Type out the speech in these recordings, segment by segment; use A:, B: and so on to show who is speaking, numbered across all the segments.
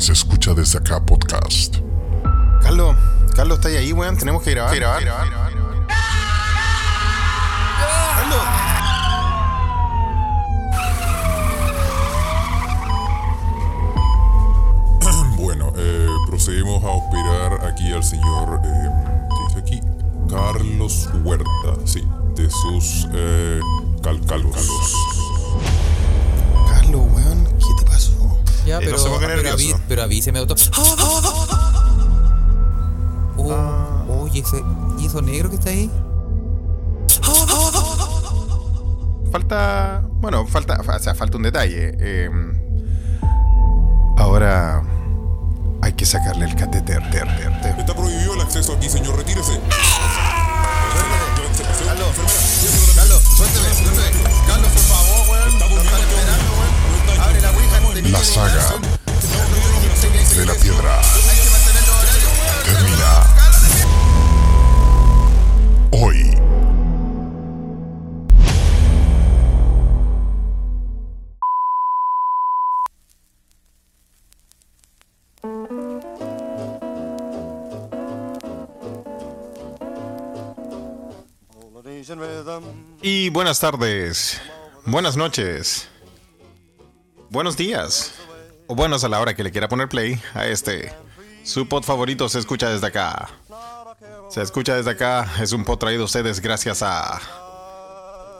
A: Se Escucha Desde Acá Podcast.
B: Carlos, Carlos, ¿estás ahí, weón? Tenemos que grabar. grabar. Carlos.
A: Bueno, eh, procedemos a operar aquí al señor, eh, ¿qué dice aquí? Carlos Huerta, sí, de sus eh, calcalos.
C: Ya,
B: Eh,
C: pero,
B: no se ponga
C: pero,
B: nervioso.
C: avi- pero avíseme, auto. Oh,
B: Ah.
C: oye, ese, ¿y eso negro que está ahí?
B: Falta, bueno, falta, o sea, falta un detalle. eh, ahora hay que sacarle el catéter. ter, ter, ter.
A: Está prohibido el acceso aquí, señor, retírese.
B: Carlos, Carlos, suélteme, suélteme. Carlos, por favor, weón. Están esperando, la
A: saga de la piedra termina hoy.
B: Y buenas tardes, buenas noches, buenos días, o buenos a la hora que le quiera poner play a este. Su pod favorito se escucha desde acá. Se escucha desde acá, es un pod traído a ustedes gracias a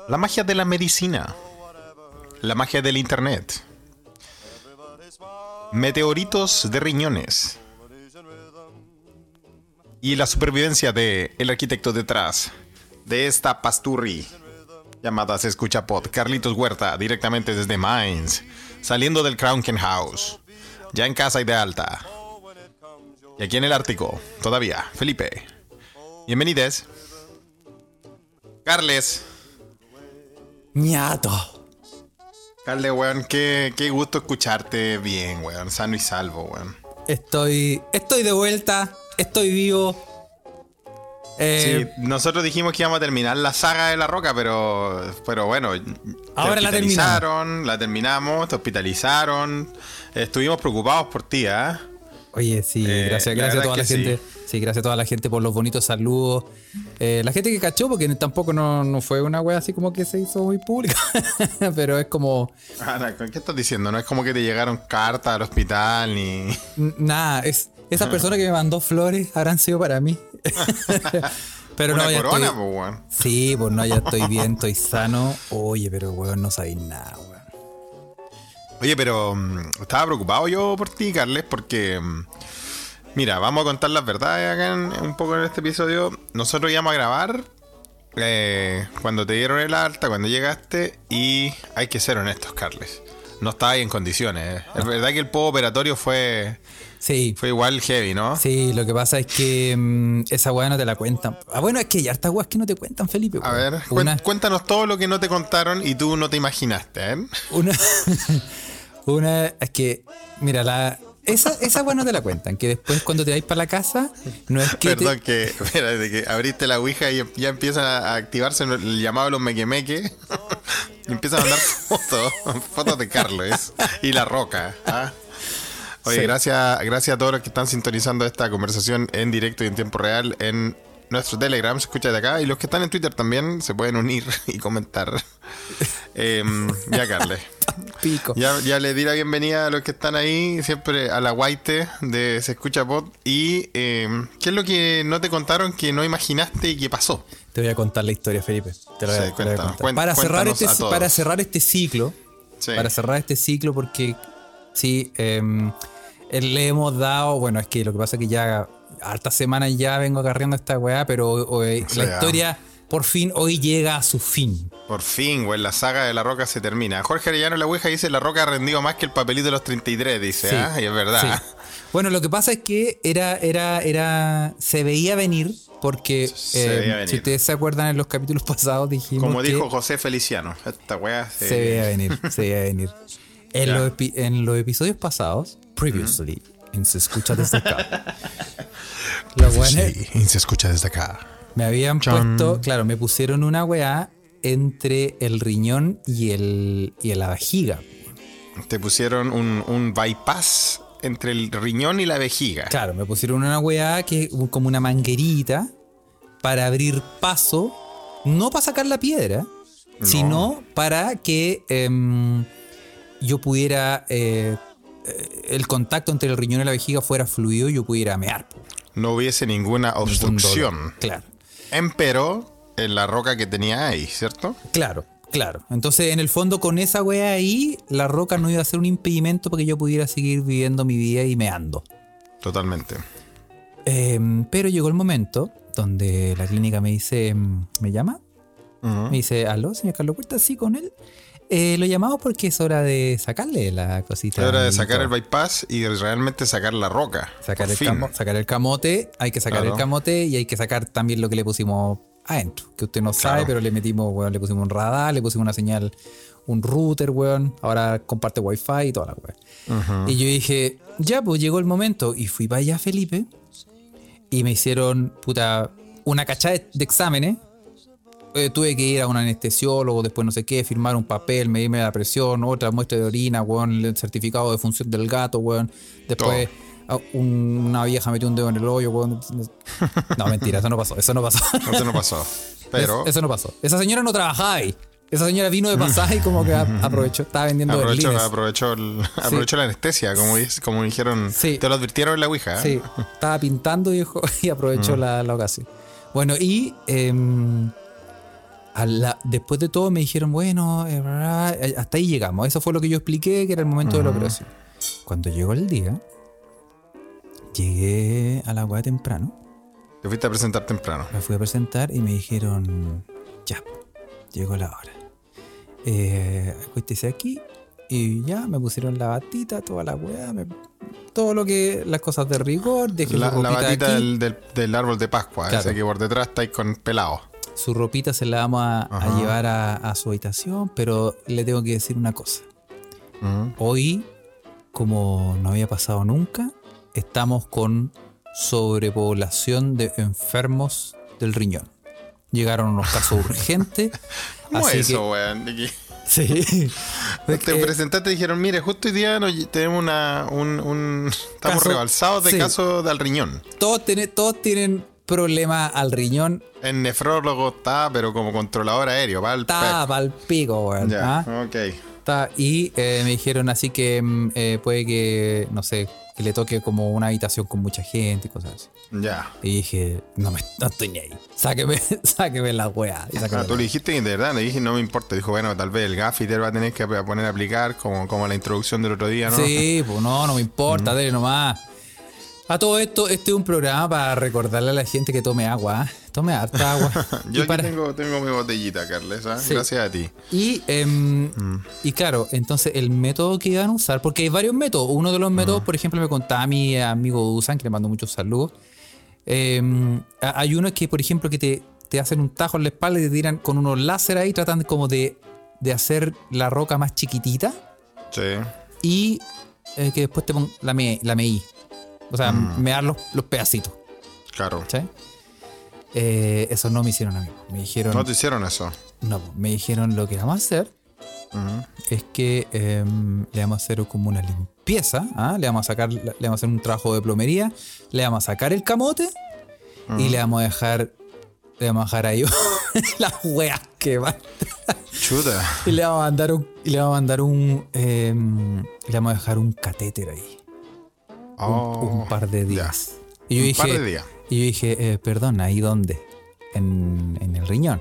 B: la magia de la medicina, la magia del internet, meteoritos de riñones. Y la supervivencia de el arquitecto detrás de esta pasturri llamada Se Escucha Pod, Carlitos Huerta, directamente desde Mainz, saliendo del Kranken House, ya en casa y de alta. Y aquí en el Ártico, todavía, Felipe. Bienvenides. Carles.
C: Ñato.
B: Carles, weón, qué, qué gusto escucharte bien, weón, sano y salvo, weón.
C: Estoy, estoy de vuelta, estoy vivo. Eh,
B: Sí, nosotros dijimos que íbamos a terminar la saga de la roca, pero, pero bueno, te
C: Ahora la
B: hospitalizaron, la terminamos, te hospitalizaron, estuvimos preocupados por ti, ¿eh?
C: Oye, sí,
B: Eh,
C: gracias, gracias a toda la gente. Sí. gracias a toda la gente por los bonitos saludos. Eh, la gente que cachó, porque tampoco no, no fue una wea así como que se hizo muy pública. Pero es como.
B: Ahora, ¿qué estás diciendo? No es como que te llegaron cartas al hospital ni...
C: Nada, es, esa persona que me mandó flores habrán sido para mí. pero
B: Una
C: no, ya
B: corona,
C: estoy-
B: pues, weón.
C: Sí, pues no, ya estoy bien, estoy sano. Oye, pero weón, no sabéis nada, weón.
B: Oye, pero mm, estaba preocupado yo por ti, Carles, porque... mm, Mira, vamos a contar las verdades acá en- un poco en este episodio. Nosotros íbamos a grabar eh, cuando te dieron el alta, cuando llegaste, y hay que ser honestos, Carles. No estaba ahí en condiciones. eh. Es verdad que el post operatorio fue,
C: Sí,
B: fue igual heavy, ¿no?
C: sí, lo que pasa es que mm, esa weá no te la cuentan. Ah, bueno, es que hay hartas weas que no te cuentan, Felipe.
B: A ver,
C: Una,
B: cuéntanos todo lo que no te contaron y tú no te imaginaste, ¿eh?
C: Una, una es que, mira, la, esa, esa weá no te la cuentan. Que después cuando te vais para la casa, no es que. te-
B: Perdón, que, espérate, que abriste la ouija y ya empiezan a activarse el llamado de los mequemeque. y empiezan a mandar fotos, fotos de Carlos y la roca. ¿ah? Oye,
C: Sí.
B: gracias, gracias a todos los que están sintonizando esta conversación en directo y en tiempo real en nuestro Telegram, se escucha de acá. Y los que están en Twitter también se pueden unir y comentar. Em, ya, Carles.
C: pico.
B: Ya, ya le di la bienvenida a los que están ahí, siempre a la guaite de Se Escucha Pod. Y eh, ¿qué es lo que no te contaron que no imaginaste y que pasó?
C: Te voy a contar la historia, Felipe. Te lo voy a- te voy a contar. para, cerrar este, para cerrar este ciclo,
B: Sí.
C: para cerrar este ciclo, porque sí, em, eh, le hemos dado, bueno, es que lo que pasa es que ya hartas semanas ya vengo agarreando esta weá, pero hoy-
B: Sí,
C: la
B: ah.
C: historia por fin hoy llega a su fin.
B: Por fin, güey, la saga de la roca se termina. Jorge Arellano la Ouija dice: La roca ha rendido más que el papelito de los 33, dice,
C: Sí,
B: ¿ah? Y es verdad.
C: sí. Bueno, lo que pasa es que era, era, era, se veía venir porque
B: Se
C: eh,
B: veía venir.
C: si ustedes se acuerdan en los capítulos pasados dijimos
B: Como
C: que
B: dijo José Feliciano, esta weá se.
C: se veía venir, se veía venir. En, los, en los episodios pasados, previously, en se escucha desde acá. Los weones
B: Sí, y se escucha desde acá.
C: me habían puesto, claro, me pusieron una weá entre el riñón y el y la vajiga.
B: Te pusieron un, un bypass entre el riñón y la vejiga.
C: Claro, me pusieron una weá que es como una manguerita para abrir paso, no para sacar la piedra, sino para que em, yo pudiera. eh, el contacto entre el riñón y la vejiga fuera fluido y yo pudiera mear.
B: No hubiese ninguna obstrucción.
C: Claro.
B: Empero, en la roca que tenía ahí, ¿cierto?
C: Claro, claro. Entonces, en el fondo, con esa weá ahí, la roca no iba a ser un impedimento para que yo pudiera seguir viviendo mi vida y meando.
B: Totalmente.
C: Em, pero llegó el momento donde la clínica me dice, em, ¿me llama? Me dice, aló, señor Carlos Puerta, sí, con él. Eh, lo llamamos porque es hora de sacarle la cosita.
B: Es hora de sacar el bypass y realmente sacar la roca.
C: Sacar el, camo- sacar el camote, hay que sacar
B: Claro.
C: el camote y hay que sacar también lo que le pusimos adentro, que usted no sabe,
B: Claro.
C: pero le metimos, weón, le pusimos un radar, le pusimos una señal, un router, weón, ahora comparte wifi y toda la weón. Y yo dije, ya, pues llegó el momento y fui para allá, Felipe, y me hicieron, puta, una cachada de, de exámenes. Eh, tuve que ir a un anestesiólogo, después no sé qué, firmar un papel, medirme la presión, otra muestra de orina, weón, el certificado de función del gato, weón. Después a- un- una vieja metió un dedo en el hoyo, weón. No, mentira, eso no pasó, eso no pasó.
B: Eso no pasó. Pero
C: eso no pasó. Esa señora no trabajaba ahí. Esa señora vino de pasaje y como que aprovechó, estaba vendiendo
B: aprovechó, aprovechó, el- aprovechó la anestesia, como, como dijeron.
C: Sí.
B: Te lo advirtieron en la Ouija. ¿eh?
C: Sí, estaba pintando y, y aprovechó la, la ocasión. Bueno, y em, a la- después de todo me dijeron, bueno, eh, bla, bla, hasta ahí llegamos. Eso fue lo que yo expliqué, que era el momento de la operación. Cuando llegó el día, llegué a la weá temprano,
B: Te fuiste a presentar temprano.
C: me fui a presentar y me dijeron, ya, llegó la hora. Eh, acuéstese aquí. Y ya me pusieron la batita, toda la weá, me- todo lo que, las cosas de rigor, dejé
B: La, la batita
C: aquí.
B: del, del- del árbol de Pascua,
C: Claro.
B: ese que por detrás estáis con pelado.
C: Su ropita se la vamos a, llevar a, a su habitación, pero le tengo que decir una cosa. Hoy, como no había pasado nunca, estamos con sobrepoblación de enfermos del riñón. Llegaron unos casos urgentes.
B: ¿Cómo
C: así
B: es eso, weón? Que
C: que- sí.
B: Te presentaste y dijeron, mire, justo hoy día nos- tenemos una, un, un- Estamos
C: Caso-
B: rebalsados de
C: sí.
B: casos del riñón.
C: todos, tiene- todos tienen problemas al riñón.
B: El nefrólogo está, pero como controlador aéreo, va al
C: Está pa'l pico, weón.
B: Ya,
C: ¿ah?
B: ok.
C: Está- y eh, me dijeron así que mm, eh, puede que, no sé, que le toque como una habitación con mucha gente y cosas así.
B: Ya.
C: Y dije, no, me, no estoy ni ahí. Sáqueme, sáqueme la weá. Y la
B: tú le dijiste que de verdad, le dije, no me importa. Dijo, bueno, tal vez el gaffiter va a tener que poner a aplicar, como, como la introducción del otro día, ¿no?
C: Sí, pues no, no me importa, dale nomás. A todo esto, este es un programa para recordarle a la gente que tome agua. ¿ah? Tome harta agua.
B: Yo aquí
C: para-
B: tengo, tengo mi botellita, Carles, ¿ah?
C: Sí.
B: Gracias a ti.
C: y, em,
B: Mm.
C: y claro, entonces el método que iban a usar, porque hay varios métodos. Uno de los
B: Mm.
C: métodos, por ejemplo, me contaba mi amigo Dusan, que le mando muchos saludos. Em, hay uno que, por ejemplo, que te, te hacen un tajo en la espalda y te tiran con unos láser ahí, tratan como de, de hacer la roca más chiquitita.
B: Sí.
C: y eh, que después te pon la, me, la meí. O sea,
B: Mm.
C: me dan los, los pedacitos.
B: Claro.
C: ¿sí? Eh, eso no me hicieron a mí. Me dijeron,
B: No te hicieron eso.
C: no, me dijeron lo que vamos a hacer es que em, le vamos a hacer como una limpieza, ¿ah? le vamos a sacar, le vamos a hacer un trabajo de plomería, le vamos a sacar el camote y le vamos a dejar, le vamos a dejar ahí las weas que van.
B: Chuta.
C: Y le vamos a mandar un, y le vamos a mandar un, em, le vamos a dejar un catéter ahí. Un,
B: Oh,
C: un par de días. Y yo
B: Un
C: dije,
B: par de días.
C: Y yo dije, eh, perdón, ¿ahí dónde? En, en el riñón.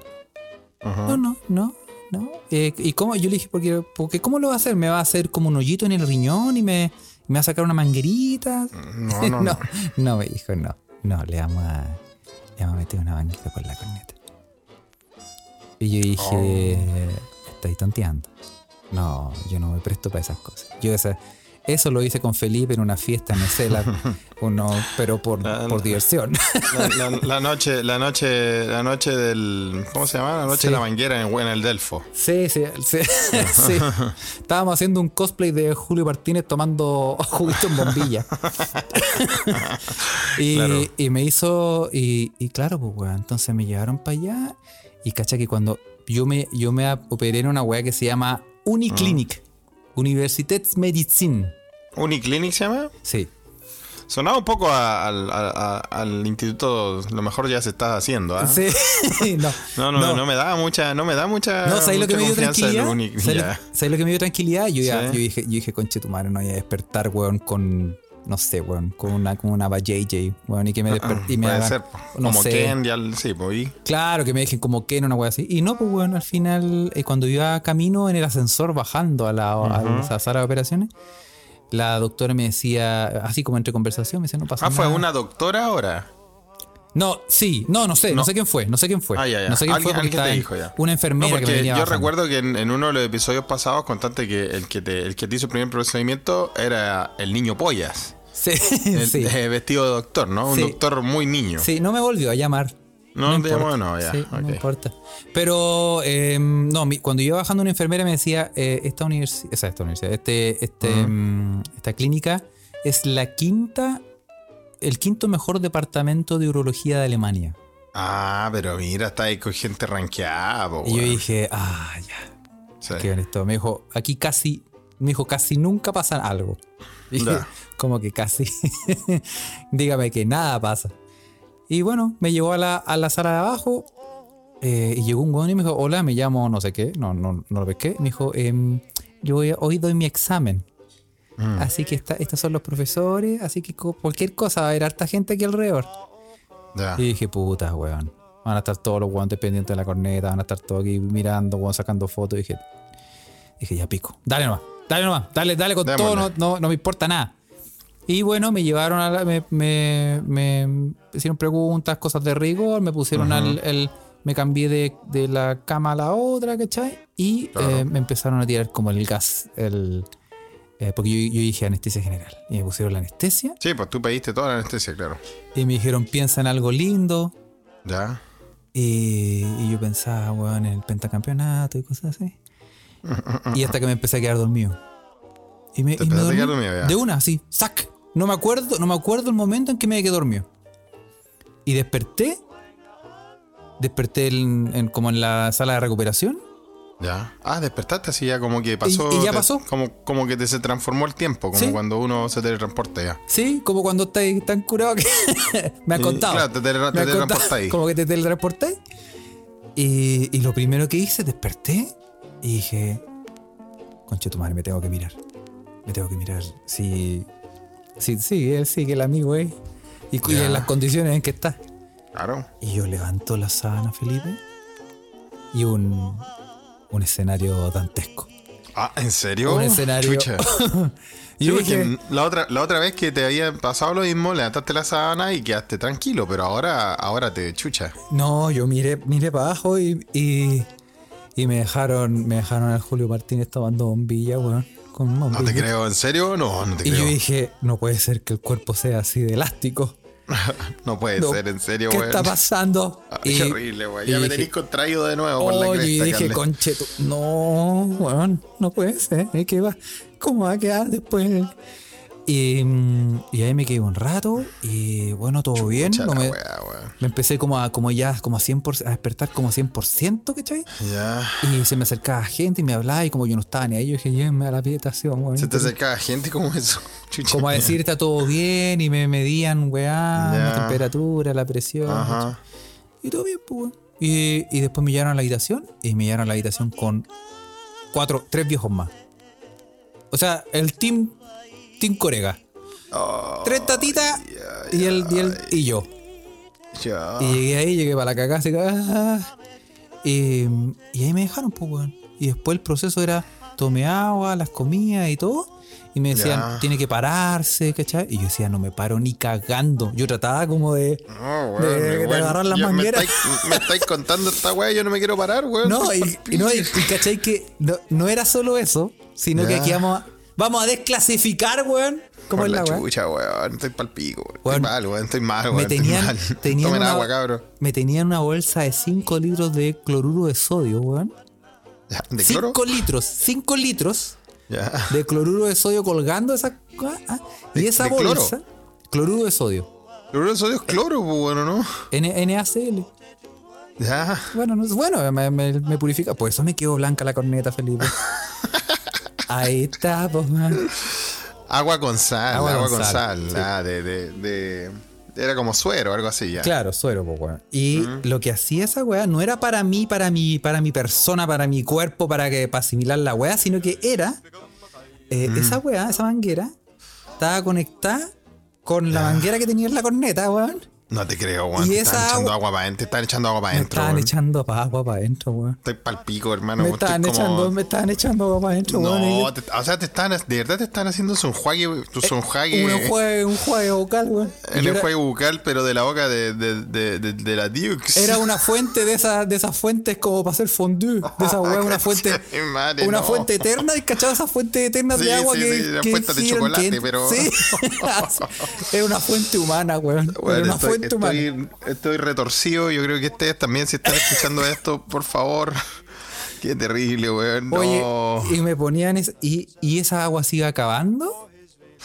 C: No, no, no, no. Eh, ¿Y cómo? Yo le dije, porque, porque ¿cómo lo va a hacer? ¿Me va a hacer como un hoyito en el riñón y me, me va a sacar una manguerita?
B: No, no, no.
C: no, no, me dijo, no. No, le vamos a, le vamos a meter una manguita por la corneta. Y yo dije,
B: Oh.
C: estáis tonteando. No, yo no me presto para esas cosas. Yo esa, eso lo hice con Felipe en una fiesta en Cela, uno, pero por, por diversión.
B: La, la- la noche, la noche, la noche del. ¿Cómo se llama? La noche
C: Sí.
B: de la manguera en, en el Delfo.
C: Sí, sí, sí, sí. Estábamos haciendo un cosplay de Julio Martínez tomando juguito en bombilla. y,
B: Claro.
C: y me hizo, y, y claro, pues weón, entonces me llevaron para allá y cacha que cuando yo me, yo me operé en una weá que se llama Uniclinic, Universitätsmedizin.
B: ¿Uniclinic se llama?
C: Sí.
B: Sonaba un poco a- al, a- a- al instituto, lo mejor ya se está haciendo, ¿ah?
C: Sí. no,
B: No, no, no, me da mucha, no me da mucha.
C: No, ¿sabes lo que me dio tranquilidad?
B: Unic-
C: ¿Sabes lo,
B: ya.
C: sabes lo que me dio tranquilidad? Yo, ya,
B: Sí.
C: yo dije, yo dije, conche tu madre, no voy a despertar, weón, con, no sé, weón, con una, con una JJ, weón, y que me desperté y me
B: Ah,
C: hagan-
B: ser,
C: no
B: como
C: sé.
B: Ken, ya, sí, pues, y-
C: Claro, que me dejen como Ken, una weá así. Y no, pues bueno, al final, eh, cuando iba camino en el ascensor bajando a la, a la sala de operaciones, la doctora me decía, así como entre conversación, me decía, no pasa
B: Ah,
C: nada.
B: fue una doctora ahora.
C: No, sí, no, no sé, no,
B: No.
C: sé quién fue, no sé quién fue.
B: Ah, ya, ya.
C: No sé quién fue porque
B: te dijo ya.
C: una
B: No,
C: enfermera que me
B: porque
C: venía
B: yo
C: bajando.
B: recuerdo que en, en uno de los episodios pasados contaste que el que te, el que te hizo el primer procedimiento era el niño pollas.
C: Sí,
B: El,
C: sí.
B: eh, vestido de doctor, ¿no? Un doctor muy niño.
C: Sí, no me volvió a llamar.
B: No te
C: importa.
B: llamó, no, ya,
C: Sí, no importa. Pero, eh, no, mi- cuando iba bajando una enfermera me decía, eh, esta universidad, esa, esta universidad, este, este, mm, esta clínica es la quinta, el quinto mejor departamento de urología de Alemania.
B: Ah, pero mira, está ahí con gente ranqueada, po,
C: Y yo dije, ah, ya,
B: Sí.
C: qué bonito. Me dijo, aquí casi, me dijo, casi nunca pasa algo. Y dije. Como que casi. Dígame que nada pasa. Y bueno, me llevó a la, a la sala de abajo. eh, y llegó un weón y me dijo, hola, me llamo no sé qué. No, no, no lo pesqué. Me dijo, em, yo voy a- hoy doy mi examen.
B: Mm.
C: Así que esta- estos son los profesores. Así que cualquier cosa va a haber harta gente aquí alrededor.
B: Ya.
C: Y dije, puta, weón. Van a estar todos los weones pendientes de la corneta, van a estar todos aquí mirando, weón, sacando fotos. Y dije, dije, ya pico. Dale nomás, dale nomás, dale, dale con todo, no,
B: Démosle.
C: no, no me importa nada. Y bueno, me llevaron a la, me, me, me hicieron preguntas, cosas de rigor, me pusieron al, el, me cambié de, de la cama a la otra, ¿cachai? Y
B: Claro.
C: eh, me empezaron a tirar como el gas, el, eh, porque yo, yo dije anestesia general. Y me pusieron la anestesia
B: Sí, pues tú pediste toda la anestesia, claro.
C: y me dijeron, piensa en algo lindo.
B: Ya.
C: Y, y yo pensaba, weón, en el pentacampeonato y cosas así. Y hasta que me empecé a quedar dormido. Y me, y me
B: a
C: dormí
B: quedar dormido, ya.
C: de una, así, sac. No me acuerdo, no me acuerdo el momento en que me quedé dormido. Y desperté. Desperté en- en- como en la sala de recuperación.
B: Ya. Ah, despertaste así ya como que pasó.
C: y ya
B: te-
C: pasó.
B: Como, como que te se transformó el tiempo, como
C: Sí.
B: cuando uno se teletransporta ya.
C: Sí, como cuando estáis tan curado que me han
B: Y,
C: contado.
B: claro, te teletransportáis.
C: Como que te teletransporté. Y, y lo primero que hice, desperté y dije, concha tu madre, me tengo que mirar. Me tengo que mirar. Sí, sí, sí, él sí que el amigo es. Y, en las condiciones en que está.
B: Claro.
C: Y yo levanto la sábana, Felipe, y un, un escenario dantesco.
B: Ah, ¿en serio?
C: Un escenario-
B: Chucha. Sí,
C: dije,
B: la otra, la otra vez que te había pasado lo mismo, levantaste la sábana y quedaste tranquilo, pero ahora, ahora te chucha.
C: No, yo miré, miré para abajo y, y, y me dejaron, me dejaron al Julio Martínez tomando bombilla, weón. Con
B: No te creo, ¿en serio? No, no te
C: Y
B: creo.
C: yo dije, no puede ser que el cuerpo sea así de elástico.
B: no puede
C: No,
B: ser, en serio,
C: ¿Qué está pasando?
B: Qué horrible, weón. Ya
C: y
B: me
C: dije,
B: tenéis contraído de nuevo por la cresta,
C: y dije,
B: Carles.
C: concheto, no, weón, no puede ser. ¿eh? ¿Qué va? ¿Cómo va a quedar después? Y, mm, y ahí me quedé un rato y bueno, todo bien. No me, empecé como a, como ya, como a 100%, a despertar como 100%, ¿cachai?
B: Ya.
C: Y se me acercaba gente y me hablaba y como yo no estaba ni ahí, yo dije, llévenme a la habitación, weón.
B: Se te acercaba gente como eso. Chucha.
C: Como a decir, está todo bien y me medían, weá, la temperatura, la presión.
B: Ajá.
C: Y todo bien, pues. Y, y después me llevaron a la habitación y me llevaron a la habitación con cuatro, tres viejos más. O sea, el team, team Corega.
B: Oh,
C: Tres tatitas y, el, y, yo. Y llegué ahí, llegué para la cagada, así que, ah. y, y ahí me dejaron, pues, weón. Y después el proceso era, tome agua, las comidas y todo. Y me decían, tiene que pararse, ¿cachai? Y yo decía, no me paro ni cagando. Yo trataba como de... De-
B: weón,
C: de
B: weón,
C: agarrar las
B: ya
C: mangueras.
B: Me estáis, contando esta weá, yo no me quiero parar, weón.
C: No, y, no, y, y cachai que no, no era solo eso, sino que aquí vamos a, vamos a desclasificar, weón. ¿Cómo
B: Por
C: es la,
B: la
C: weón?
B: chucha, weón. Estoy pa'l pico, weón. Estoy mal, weón. Estoy mal, weón.
C: Me tenían,
B: mal.
C: tenían
B: Tomen
C: una,
B: agua, cabro.
C: me tenían una bolsa de 5 litros de cloruro de sodio, weón.
B: ¿De cloro?
C: 5 litros, 5 litros
B: Ya.
C: de cloruro de sodio colgando esa ah, y
B: ¿De-
C: esa
B: de cloro?
C: bolsa cloruro de sodio
B: Cloruro de sodio es cloro, pues, bueno, ¿no?
C: N- NaCl
B: Ya.
C: bueno no, bueno me, me- me purifica por eso me quedó blanca la corneta Felipe ahí está pues man.
B: Agua con sal,
C: Agua
B: agua,
C: con
B: con,
C: sal, sí.
B: Ah, de, de, de- Era como suero, algo así ya.
C: Claro, suero, po, weón. Y lo que hacía esa weá no era para mí, para mi, para mi persona, para mi cuerpo, para que para asimilar la weá, sino que era eh, esa weá, esa manguera, estaba conectada con la manguera que tenía en la corneta, weón.
B: No te creo, weón. Te están echando
C: agua-
B: para adentro. Te están echando agua para
C: Me
B: adentro.
C: estaban
B: weón.
C: echando agua para adentro, weón.
B: Estoy pal pico, hermano.
C: Me estaban echando, me estaban echando agua para adentro, weón.
B: No, o sea, te están, de verdad te están haciendo un enjuague, tu enjuague
C: un enjuague, un enjuague vocal, weón.
B: El
C: era-
B: enjuague bucal, pero de la boca de, de, de, de, la Dukes.
C: Era una fuente de esas de esas fuentes como para hacer fondue. De esa weá, una fuente. Una fuente eterna. ¿Y cachado esas fuentes eternas de agua
B: sí,
C: que.
B: sí,
C: que
B: fuentes de chocolate, pero-
C: Sí. Era una fuente humana, weón. Era una fuente
B: estoy, estoy retorcido. Yo creo que ustedes también, si están escuchando esto, por favor. Qué terrible, weón. No.
C: Oye, y me ponían. es- y, y esa agua iba acabando.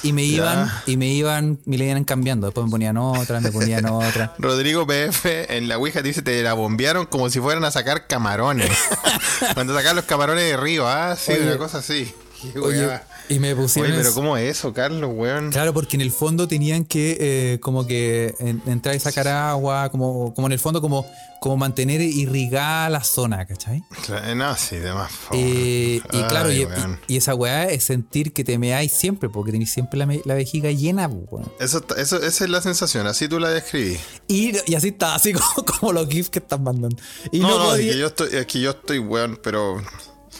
C: Y me iban, y me iban, me le iban cambiando. Después me ponían otra, me ponían otra.
B: Rodrigo PF en la Ouija dice te la bombearon como si fueran a sacar camarones. Cuando sacan los camarones de río, ah, sí,
C: Oye.
B: una cosa así. Qué
C: Oye. Y me pusieron.
B: Oye, pero
C: es-
B: ¿cómo es eso, Carlos, weón?
C: Claro, porque en el fondo tenían que eh, como que en- entrar y sacar agua, como, como en el fondo como, como mantener irrigada la zona, ¿cachai?
B: No, sí, de más. favor.
C: Eh, y
B: Ay,
C: claro, y,
B: weón.
C: y- y esa weá es sentir que te meáis siempre, porque tenéis siempre la, la vejiga llena, pues, weón.
B: Eso, eso, esa es la sensación, así tú la describí.
C: Y, y así está, así como, como los GIFs que están mandando. Y
B: no,
C: no,
B: no, es
C: podía.
B: que yo estoy, es que yo estoy, weón, pero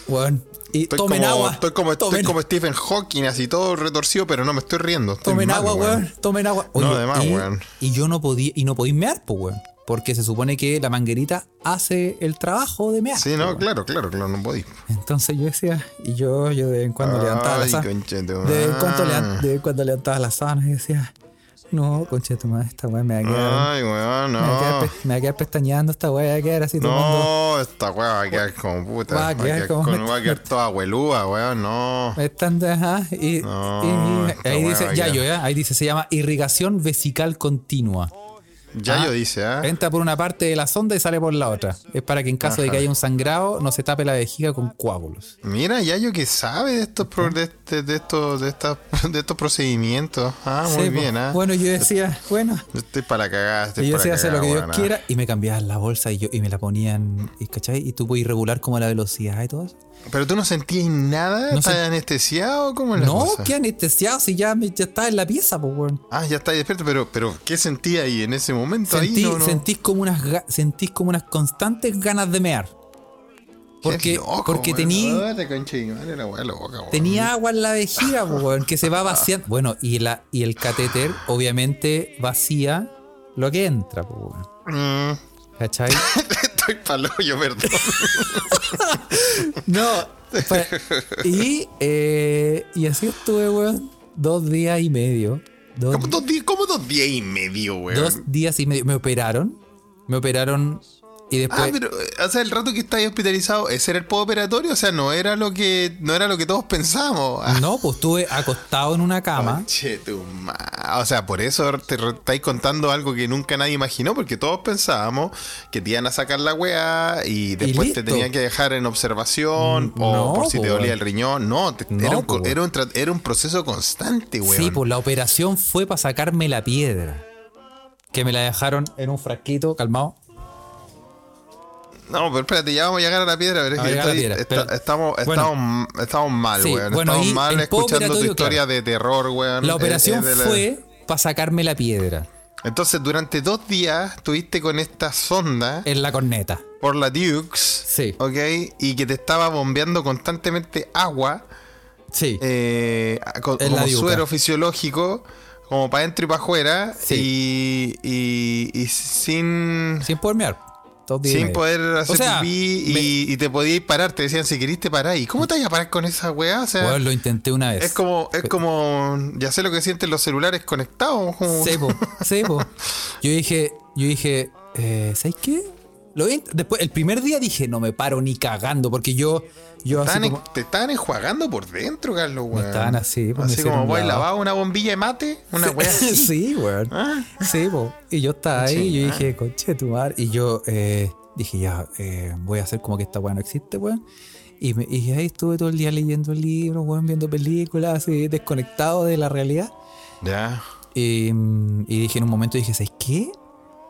C: weón, y
B: estoy
C: tomen
B: como,
C: agua.
B: Estoy como, estoy como Stephen Hawking, así todo retorcido, pero no me estoy riendo. estoy
C: tomen
B: mal,
C: agua, weón. Tomen agua.
B: No, además,
C: y,
B: weón.
C: y yo no podía, y no podía mear, pues, weón. Porque se supone que la manguerita hace el trabajo de mear.
B: Sí,
C: pues,
B: no,
C: weón.
B: claro, claro, claro, no podí.
C: Entonces yo decía, y yo, yo de vez en cuando levantaba la
B: Ay,
C: sábana.
B: conchetu-
C: De vez en cuando, levan- de vez en cuando levantaba las sábanas y decía, no, concha tu madre, esta weá me va a quedar.
B: Ay, weón,
C: Me va, a quedar
B: no.
C: pe- me va a quedar pestañeando esta weá, va a quedar así tomando.
B: No, esta weá va a quedar como puta.
C: Va a quedar como-
B: con- va a quedar toda abuelúa, weón, no.
C: Estando, ajá, y,
B: No,
C: y-
B: esta
C: ahí
B: weá
C: dice,
B: va a
C: ya
B: quedar-
C: yo, ya, ahí dice, se llama irrigación vesical continua.
B: Ya
C: Ah,
B: yo dice, ¿ah?
C: Entra por una parte de la sonda y sale por la otra. Es para que en caso de que haya un sangrado no se tape la vejiga con coágulos.
B: Mira, Yayo que sabe de estos pro- de, este- de estos de estas de estos procedimientos. Ah, muy
C: Sí,
B: bien, ah.
C: Bueno, yo decía, bueno,
B: Yo Estoy para cagar, estoy
C: Y yo
B: para
C: decía hacer lo que Dios
B: ah.
C: quiera y me cambiaban la bolsa y yo y me la ponían, y, ¿cachai? Y tú puedes regular como la velocidad y todo eso.
B: Pero tú no sentías nada,
C: No
B: ¿estás anestesiado? ¿Cómo la
C: No, qué anestesiado si ya, ya estaba en la pieza, pues, weón.
B: Ah, ya está despierto, pero, pero ¿qué sentía ahí en ese momento?
C: Sentí-
B: ahí no, no.
C: Sentís como unas sentís como unas constantes ganas de mear. Porque,
B: loco,
C: porque
B: weón.
C: tení,
B: Ah,
C: tenía agua en la vejiga, weón, que se va vaciando. Bueno, y, la, y el catéter obviamente vacía lo que entra, weón.
B: Mm,
C: ¿Cachai?
B: estoy palo, yo perdón.
C: No, y, eh, y así estuve, weón, dos días y medio. Dos,
B: ¿Cómo dos, días, cómo dos días y medio, weón?
C: dos días y medio. Me operaron. Me operaron y después.
B: Ah, pero, o sea, el rato que estáis hospitalizado, ¿ese era el postoperatorio? O sea, no era lo que, no era lo que todos pensábamos. Ah,
C: No, pues estuve acostado en una cama.
B: Che, tu ma- O sea, por eso te estáis contando algo que nunca nadie imaginó, porque todos pensábamos que te iban a sacar la weá y después te tenían que dejar en observación
C: Mm,
B: o
C: no,
B: por si te
C: po,
B: dolía el riñón. No, te-
C: No,
B: era, un, era, tra- era un proceso constante, weón.
C: Sí, pues la operación fue para sacarme la piedra. Que me la dejaron en un frasquito, calmado.
B: No, pero espérate, ya vamos a llegar a la piedra. Pero es
C: A
B: que
C: llegar a la
B: estoy-
C: piedra,
B: está-
C: pero-
B: estamos,
C: bueno.
B: estamos, estamos mal,
C: Sí,
B: weón.
C: bueno,
B: estamos mal escuchando tu historia
C: claro.
B: de terror, weón.
C: La
B: Eh,
C: operación
B: eh, la-
C: fue para sacarme la piedra
B: Entonces, durante dos días estuviste con esta sonda
C: en la corneta.
B: por la Dukes.
C: Sí.
B: ¿Ok? Y que te estaba bombeando constantemente agua.
C: Sí.
B: eh, co-
C: En la
B: como suero fisiológico. Como para adentro y para afuera.
C: Sí.
B: Y, y, y sin.
C: sin poder mear.
B: Sin poder hacer
C: O sea,
B: pipí
C: me-
B: y, y te podías parar, te decían si querís te parás. ¿Y cómo te vas a parar con esa weá? O sea,
C: lo intenté una vez.
B: es como, es como, ya sé lo que sienten los celulares conectados.
C: sí, po. Yo dije, yo dije, eh, ¿sabes qué? Lo Después, el primer día dije, no me paro ni cagando, porque yo, yo
B: Estaban
C: como,
B: te estaban enjuagando por dentro, Carlos, weón.
C: estaban así, pues,
B: Así como voy
C: lavado
B: una bombilla de mate, una weá así.
C: sí, weón.
B: Ah.
C: Sí, po. Y yo estaba ahí, y yo dije, conche tu madre. Y yo eh, dije, ya, eh, voy a hacer como que esta weá no existe, weón. Y, me, y ahí estuve todo el día leyendo libros, weón, viendo películas, así, desconectado de la realidad.
B: Ya.
C: Y, mm, y dije en un momento, dije, ¿sabes qué?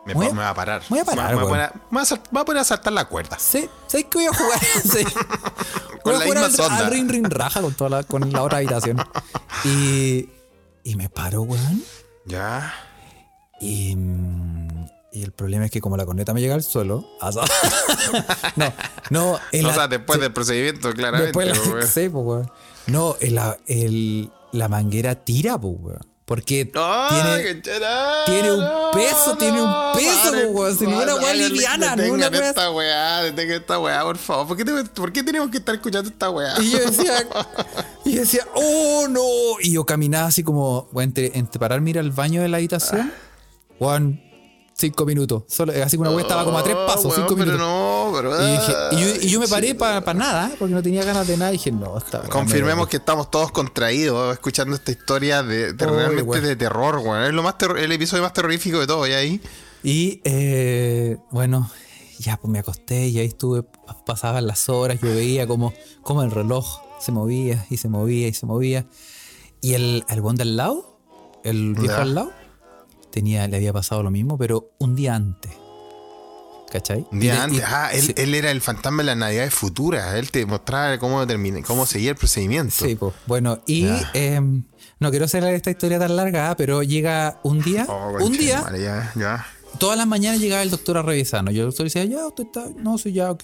B: Me,
C: Voy a-
B: me va a parar.
C: voy a parar,
B: Me, voy a poner a- me poner saltar la cuerda.
C: Sí, ¿sabes qué voy a jugar? Sí.
B: Con
C: Voy a
B: la
C: jugar
B: misma
C: al,
B: sonda.
C: al ring ring raja con, toda la, con la otra habitación. Y, y me paro, weón.
B: Ya.
C: Y, y el problema es que como la corneta me llega al suelo, asa- no, no, el
B: o sea, después del procedimiento, claramente.
C: después la-
B: weón.
C: sí, pues, weón. No, el, el- la manguera tira, pues, weón. Porque
B: ¡Ah,
C: tiene, tiene un
B: No,
C: peso, tiene un
B: no,
C: peso,
B: madre,
C: weón, si no una weá liviana, no una weá-
B: esta weá, detengan esta weá, por favor. ¿Por qué, te- por qué tenemos que estar escuchando esta weá?
C: Y yo decía, y yo decía, oh no. Y yo caminaba así como, bueno, entre, entre pararme y ir al baño de la habitación, Juan, cinco minutos. Solo, así que una wea estaba como a tres
B: Oh,
C: pasos,
B: weón,
C: cinco
B: pero
C: minutos.
B: no, pero.
C: Y, dije- y yo, y yo me
B: sí.
C: paré para nada, ¿eh? porque no tenía ganas de nada. Y dije, no, está
B: Confirmemos que estamos todos contraídos escuchando esta historia de, realmente de terror, weón. Es lo más el episodio más terrorífico de todo, ¿y ahí?
C: Y eh, bueno, ya pues me acosté y ahí estuve, pasaban las horas, yo veía como, como el reloj se movía y se movía y se movía. Y el, el buen de al lado, el viejo
B: Ya.
C: al lado, tenía, le había pasado lo mismo, pero un día antes. ¿Cachai?
B: Un día
C: Y
B: antes.
C: y-
B: ah, él,
C: sí,
B: él era el fantasma de las navidades futuras. Él te mostraba cómo termina, cómo seguía el procedimiento.
C: Sí, pues. Bueno, y em, no quiero hacer esta historia tan larga, ah, pero llega un día,
B: Oh,
C: un día,
B: madre, ya, ya.
C: todas las mañanas llegaba el doctor a revisarnos. Yo el doctor decía, ya, usted está, no, sí, ya, ok.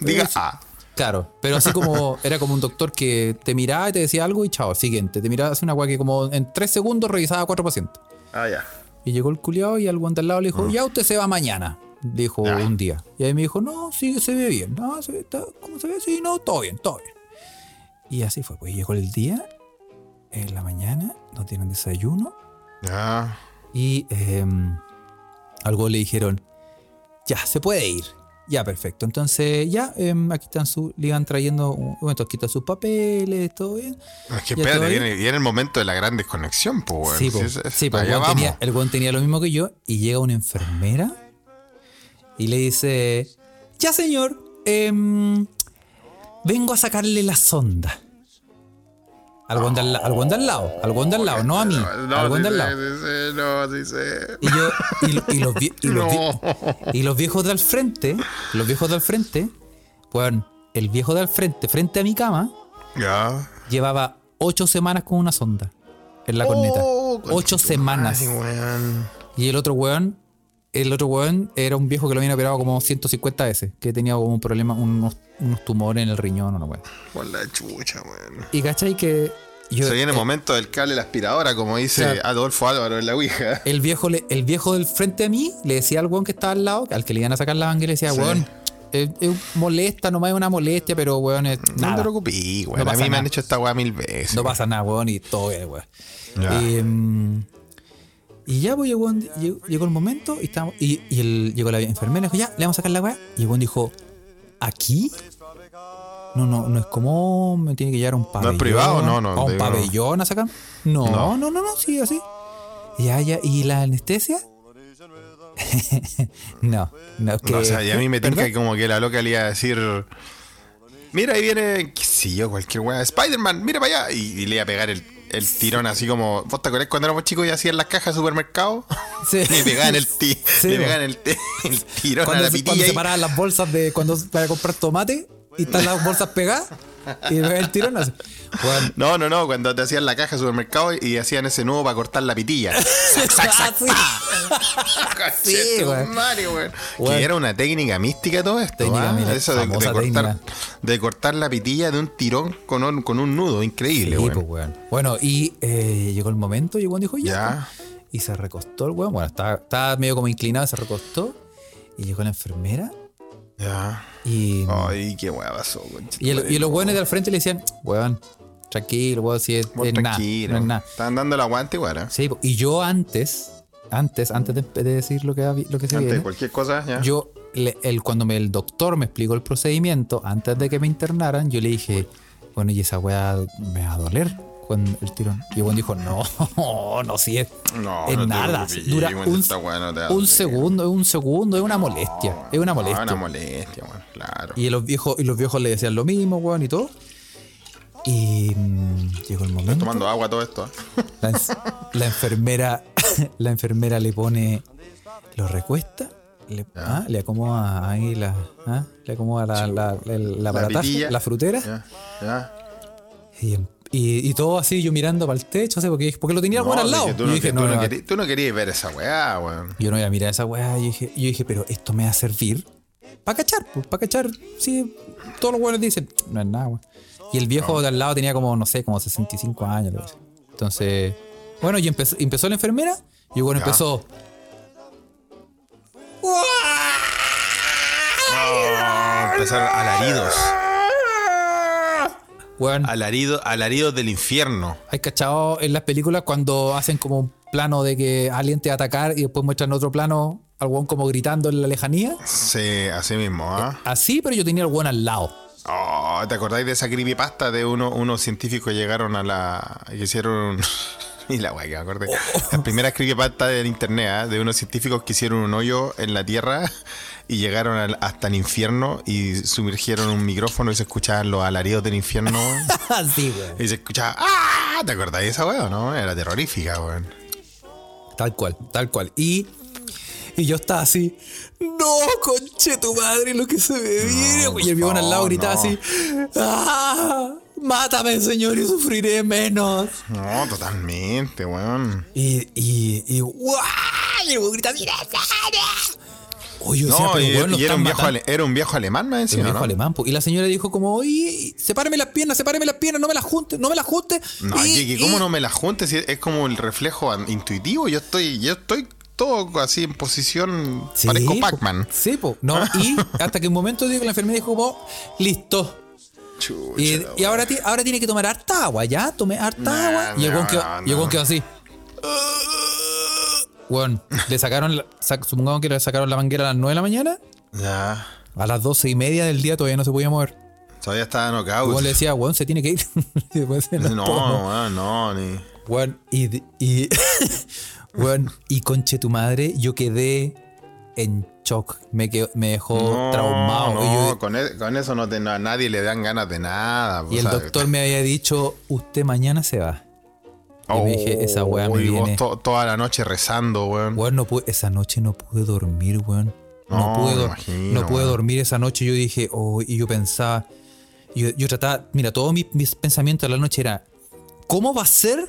B: Diga, ah.
C: Claro, pero así como era como un doctor que te miraba y te decía algo y chao, siguiente. Te miraba así una weá que como en tres segundos revisaba a cuatro pacientes.
B: Ah, ya.
C: Y llegó el culiado y al guante al lado le dijo, ya usted se va mañana. Dijo un día. Y ahí me dijo, no, sí, se ve bien. No, se ve, está- ¿cómo se ve? Sí, no, todo bien, todo bien. Y así fue. Pues llegó el día, en la mañana, no tienen desayuno. Y eh, algo le dijeron, ya, se puede ir. Ya, perfecto. Entonces, ya, em, aquí están su, le iban trayendo, un momento, aquí están sus papeles, todo bien.
B: Es que
C: Ya
B: espérate, viene, viene el momento de la gran desconexión, pues,
C: sí, po,
B: es- es-
C: sí, el, tenía, el tenía lo mismo que yo y llega una enfermera y le dice, ya señor, em, vengo a sacarle la sonda. Al weón de al, al weón de al lado, al weón de al lado, no a mí,
B: No,
C: al weón
B: sí
C: de al
B: sé,
C: lado.
B: sé, no.
C: Y yo, y, y los, y, los
B: No.
C: y los viejos de al frente, los viejos de al frente, bueno, el viejo de al frente, frente a mi cama,
B: Ya.
C: llevaba ocho semanas con una sonda en la corneta.
B: Oh,
C: ocho
B: conche tu
C: semanas.
B: madre.
C: Y el otro weón, el otro weón era un viejo que lo habían operado como 150 veces, que tenía como un problema, unos, unos tumores en el riñón o no, weón.
B: Por la chucha, weón.
C: Y cachai que yo,
B: Se viene el
C: eh,
B: momento del cable de la aspiradora, como dice. Adolfo Álvaro en la Ouija.
C: el viejo, le- el viejo del frente a mí le decía al weón que estaba al lado, al que le iban a sacar la manguera, le decía,
B: Sí.
C: weón, es, es molesta, nomás es una molestia, pero weón, es
B: No te
C: nada.
B: preocupes, weón.
C: No
B: a
C: pasa
B: mí me
C: nada.
B: han hecho esta weá mil veces.
C: No pasa nada, weón, y todo bien, weón.
B: Ya.
C: Y ya, pues llegó, llegó, el momento y, estábamos, y, y el- llegó la enfermera y dijo, ya, le vamos a sacar la weá. Y el dijo, ¿aquí? No, no, no es como me tiene que llevar a un pabellón.
B: privado? No, no,
C: ¿A un
B: no.
C: pabellón a sacar? No,
B: No.
C: no, no, no, sí, así. Y ya, ¿y la anestesia? no, no, es que.
B: No, o sea, y a mí me tinca como que la loca le iba a decir. Mira, ahí viene, qué sé yo, cualquier weá. Spider-Man, mira para allá. Y, y le iba a pegar el, el tirón así como. ¿Vos te acordás cuando éramos chicos y hacían las cajas de supermercado?
C: Sí.
B: le pegaban el, ti-
C: Sí,
B: le pegaban el, ti- el tirón a
C: Cuando,
B: la
C: se, cuando separaban las bolsas de cuando vas a comprar tomate y están las bolsas pegadas y le pega el tirón así. Bueno,
B: No, no, no, cuando te hacían la caja de supermercado y hacían ese nudo para cortar la pitilla.
C: Ah, sí. Sí,
B: Conche tu
C: weón.
B: madre, weón.
C: Weón.
B: Que era una técnica mística todo esto.
C: Técnica,
B: ¿ah?
C: mira,
B: Eso de, cortar,
C: técnica.
B: De cortar la pitilla de un tirón con un, con un nudo. Increíble,
C: Sí,
B: weón.
C: pues, weón. Bueno, y eh, llegó el momento y el dijo ya.
B: Ya.
C: pues. Y se recostó el weón. Bueno, estaba, estaba medio como inclinado, se recostó. Y llegó la enfermera.
B: Ya.
C: Y,
B: Ay, qué tu
C: y, el- y los weones de al frente le decían, weón, tranquilo, weón, si es, es nada.
B: tranquilo.
C: No es nada.
B: Estaban dando el aguante, weón.
C: Sí, po. y yo antes, antes, antes de, de decir lo que, lo que se
B: Antes de
C: viene,
B: cualquier cosa, ya.
C: yo, el, cuando me, el doctor me explicó el procedimiento, antes de que me internaran, yo le dije, bueno, y esa weá me va a doler. cuando el tirón. Y el dijo, no, no, sí es,
B: No,
C: es
B: no
C: nada. Dura un,
B: no
C: un segundo, es un segundo, es una molestia. es una
B: No,
C: molestia.
B: una molestia, weón, claro.
C: Y los viejos, y los viejos le decían lo mismo, weón, y todo. Y mm, llegó el momento.
B: Tomando agua todo esto. ¿eh?
C: La enfermera, la enfermera le pone, lo recuesta, le, ah, le acomoda ahí la, ah, le acomoda la, la, el- la, aparataje,
B: pitilla.
C: la frutera.
B: Ya, ya.
C: Y, y, y todo así, yo mirando para el techo, ¿sí? porque, porque lo tenía el
B: No,
C: al lado.
B: tú no,
C: dije,
B: que-
C: no,
B: tú no
C: no,
B: querí- tú no querías ver esa weá, weón.
C: yo no voy a mirar esa weá. Yo dije, yo dije, pero esto me va a servir para cachar, pues, para cachar. Sí, todos los weones dicen, no es nada, weón. Y el viejo de al lado tenía como, no sé, como 65 años. Entonces, bueno, y empezó, empezó la enfermera y
B: Ya.
C: empezó.
B: Oh, empezaron alaridos.
C: Weón,
B: Alaridos, alaridos del infierno.
C: ¿hay cachado en las películas cuando hacen como un plano de que alguien te va a atacar y después muestran otro plano al weón como gritando en la lejanía?
B: Sí, así mismo, ¿ah?
C: Así, pero yo tenía al weón al lado.
B: Oh, ¿te acordáis de esa creepypasta de uno, unos científicos llegaron a la. que hicieron. y la weá que me acordé. La primera creepypasta del internet, ¿ah? de unos científicos que hicieron un hoyo en la tierra y llegaron al- hasta el infierno y sumergieron un micrófono y se escuchaban los alaridos del infierno.
C: Así, weón.
B: y se escuchaba. ¡Ah! ¿Te acordáis de esa weá o no? Era terrorífica, weón.
C: Tal cual, tal cual. Y, y yo estaba así, no, conche tu madre, lo que se me viene.
B: por
C: y el viejo al lado gritaba
B: no.
C: así, ¡ah! Mátame, señor, y sufriré menos.
B: No, totalmente, weón.
C: Y, y, y, ¡guau! Y el grita, ¡mira, Oye, yo decía,
B: No,
C: pero
B: y,
C: lo
B: y era, un viejo ale- era un viejo alemán, más encima,
C: viejo
B: ¿no?
C: alemán, po. y la señora dijo como, oye, sepárame las piernas, sepárame las piernas, no me las juntes, no me las juntes.
B: No,
C: Y-
B: ¿cómo no me la juntes? Es como el reflejo intuitivo. Yo estoy, yo estoy todo así en posición.
C: Sí,
B: parezco. Pac-Man.
C: Sí, po. No, y hasta que un momento digo que la enfermera dijo como, listo.
B: Chucha,
C: Y, ahora, ahora tiene que tomar harta agua, ¿ya? Tome harta
B: Nah,
C: agua. Y el weón quedó,
B: no,
C: así. Weón, le sacaron, la- sac- supongamos que le sacaron la manguera a las 9 de la mañana.
B: Ya.
C: A las 12 y media del día todavía no se podía mover.
B: Todavía estaba knockout.
C: weón le decía, weón, se tiene que ir.
B: No, weón, no, ni.
C: Weón, y, y, weón, y conche tu madre, yo quedé en shock. Me, quedó- me dejó
B: No,
C: traumado.
B: no,
C: yo-
B: con, e- con eso no te, a nadie le dan ganas de nada.
C: y el
B: sea,
C: doctor me había dicho, usted mañana se va. Y me dije, esa weá me
B: Oh, y vos
C: viene.
B: to- toda la noche rezando, weón.
C: Weón, no pude- esa noche no pude dormir, weón. No,
B: No,
C: pude,
B: me
C: dor-
B: imagino,
C: no pude
B: weón.
C: dormir esa noche. Yo dije, oh, y yo pensaba, yo, yo trataba, mira, todos mis, mis pensamientos de la noche era, ¿cómo va a ser?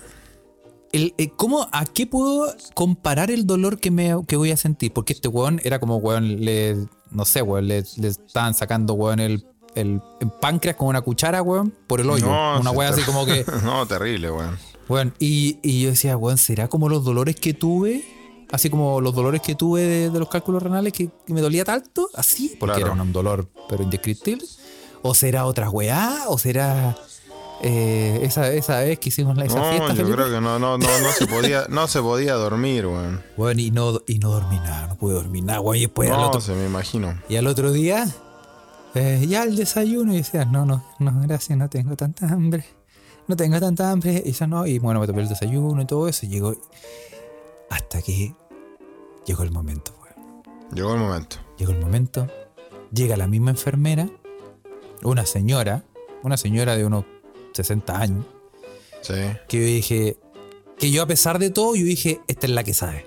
C: El, eh, ¿Cómo, a qué puedo comparar el dolor que, me, que voy a sentir? Porque este weón era como, weón, le, no sé, weón, le, le estaban sacando, weón, el, el, páncreas con una cuchara, weón, por el hoyo.
B: No,
C: una
B: te-
C: así como que...
B: no, terrible, weón.
C: Bueno, y, y yo decía, weón, ¿será como los dolores que tuve? Así como los dolores que tuve de, de los cálculos renales que, que me dolía tanto, así, porque
B: Claro.
C: era un dolor, pero indescriptible. ¿O será otra weá? ¿O será eh, esa, esa vez que hicimos la, esa
B: No,
C: fiesta?
B: yo creo que no, no, no, no se podía, no se podía dormir, weón.
C: Bueno, y no, y no dormí nada, no pude dormir nada, weón. Y después al otro,
B: se me imagino.
C: y al otro día, eh, ya el desayuno, y decía, no, no, no, gracias, no tengo tanta hambre. No tengo tanta hambre. Y ya no, y bueno, me tomé el desayuno y todo eso. Y llegó. Hasta que llegó el momento, weón.
B: Llegó el momento.
C: Llegó el momento. Llega la misma enfermera, una señora, una señora de unos 60 años,
B: Sí.
C: que yo dije, que yo a pesar de todo, yo dije, esta es la que sabe.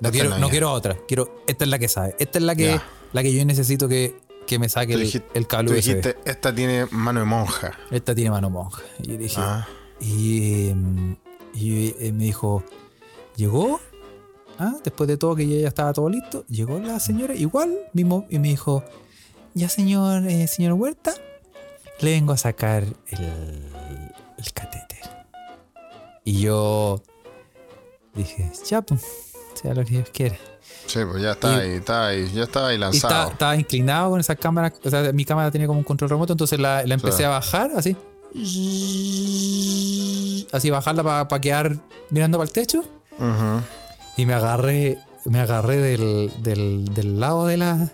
C: No,
B: Esta
C: quiero, no
B: mía.
C: quiero otra, quiero, esta es la que sabe. Esta es la que, la que yo necesito que, que me saque el,
B: dijiste,
C: el cable
B: tú
C: USB.
B: dijiste, esta tiene mano de monja.
C: Esta tiene mano monja. Y yo dije,
B: Ah,
C: y, em, y, eh, me dijo, llegó, ah, después de todo que ya estaba todo listo, llegó la señora igual mismo y me dijo, ya señor, eh, señor Huerta, le vengo a sacar el, el catéter. Y yo dije, ya, sea lo que Dios quiera.
B: sí, pues ya está
C: Y-
B: ahí, está ahí, ya estaba ahí
C: Y
B: lanzado.
C: estaba, estaba inclinado con esa cámara, o sea, mi cámara tenía como un control remoto, entonces la, la empecé
B: Sí.
C: a bajar así. Así bajarla para quedar mirando para el techo. Y me agarré, me agarré del, del, del lado de la,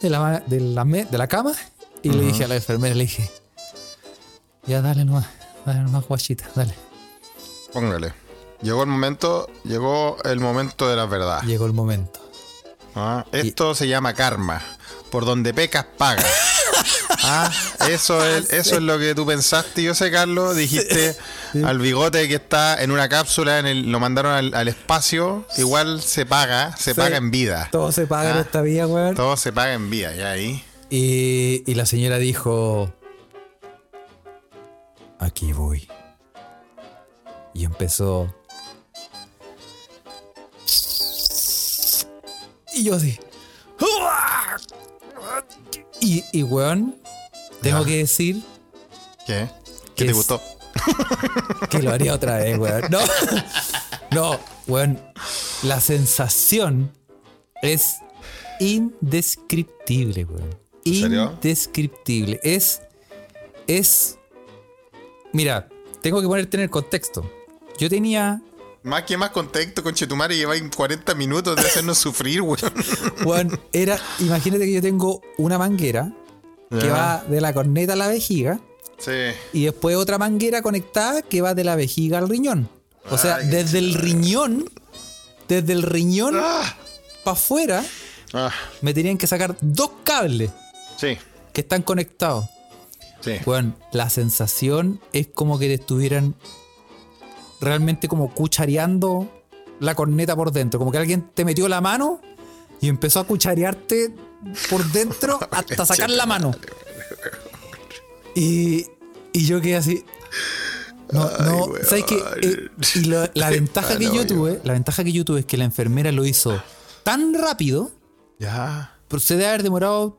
C: de la, de la, me- de la cama y le dije a la enfermera, le dije, ya dale nomás, dale nomás guachita, dale.
B: Póngale. Llegó el momento, llegó el momento de la verdad.
C: Llegó el momento.
B: Ah, Esto se llama karma. Por donde pecas, pagas. Ah, eso es, eso es lo que tú pensaste. Yo sé, Carlos, dijiste al bigote que está en una cápsula, en el, lo mandaron al, al espacio. Igual se paga, se
C: Sí.
B: paga en vida.
C: Todo se paga en
B: Ah.
C: esta vida, weón.
B: Todo se paga en vida, ya ahí.
C: Y, y la señora dijo, aquí voy. Y empezó... Y yo así... Y, y weón, tengo que decir
B: ¿Qué? ¿Qué te gustó?
C: que lo haría otra vez, weón. No, no, weón. La sensación es indescriptible, weón. Indescriptible. Es. Es. Mira, tengo que ponerte en el contexto. Yo tenía.
B: Más que más contexto, conchetumare, lleváis 40 minutos de hacernos sufrir, weón.
C: Weón, era. Imagínate que yo tengo una manguera que va de la corneta a la vejiga.
B: Sí.
C: y después otra manguera conectada que va de la vejiga al riñón. O sea,
B: Ay,
C: desde el riñón, desde el riñón
B: Ah.
C: para afuera,
B: Ah,
C: me tenían que sacar dos cables
B: sí,
C: que están conectados.
B: sí.
C: Bueno, la sensación es como que te estuvieran realmente como cuchareando la corneta por dentro. Como que alguien te metió la mano y empezó a cucharearte por dentro hasta sacar la mano. Y, y yo quedé así. No, no. ¿sabes qué? Eh, y la ventaja que yo tuve, la ventaja que yo tuve es que la enfermera lo hizo tan rápido,
B: Ya.
C: pero se debe haber demorado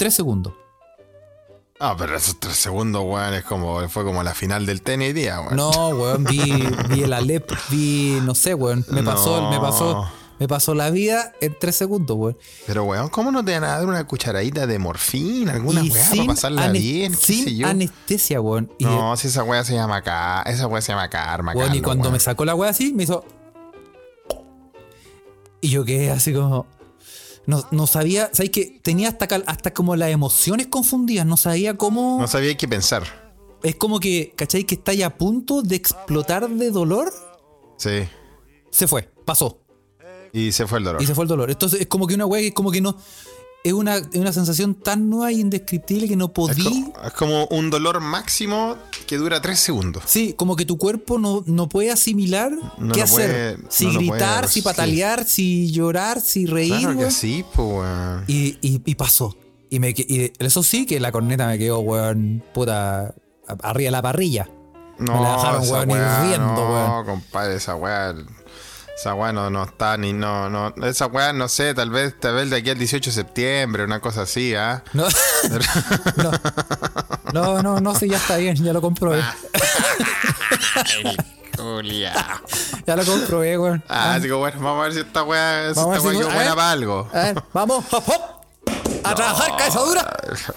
C: tres segundos.
B: Ah, pero esos tres segundos, weón, es como, fue como la final del tenis hoy día, weón.
C: No, weón, vi, vi el Alep, vi, no sé, weón. Me pasó,
B: No.
C: me pasó, me pasó la vida en tres segundos, weón.
B: Pero, weón, ¿cómo no te van a dar una cucharadita de morfina, alguna
C: Y
B: weá para pasarla bien? ¿Qué
C: sin
B: sé yo?
C: anestesia, weón. Y,
B: No, si esa weá se llama acá, esa weá se llama karma,
C: weón, y cuando
B: weón.
C: me sacó la weá así, me hizo. Y yo quedé así como. No, no sabía, ¿sabes qué? Tenía hasta, cal- hasta como las emociones confundidas, no sabía cómo.
B: No sabía qué pensar.
C: Es como que, ¿cachai? Que está ya a punto de explotar de dolor.
B: Sí.
C: Se fue, pasó.
B: Y se fue el dolor.
C: Y se fue el dolor. Entonces es como que una weá que es como que no. Es una, es una sensación tan nueva e indescriptible que no
B: Es
C: podí.
B: como, es como un dolor máximo que dura tres segundos.
C: Sí, como que tu cuerpo no, no puede asimilar
B: No
C: qué hacer.
B: puede-
C: si
B: no
C: gritar,
B: puede
C: si patalear, si llorar, si reír.
B: Claro que
C: weón.
B: sí, pues, weón.
C: y, y, y pasó. Y, me, y eso sí que la corneta me quedó, weón, puta, arriba de la parrilla.
B: No,
C: me la dejaron, weón,
B: weá, no,
C: weón.
B: compadre, esa weá. Esa weá no, no está ni. No, no, esa weá, no sé, tal vez, tal vez de aquí al 18 de septiembre, una cosa así, ¿ah?
C: No, no, no, no, no, sí, ya está bien, ya lo comprobé.
B: Julia.
C: Ya lo comprobé, weón.
B: Ah, digo, bueno, vamos a ver si esta weá, si esta weá quedó buena para algo.
C: A ver, vamos, hop, hop. A trabajar, cabeza dura.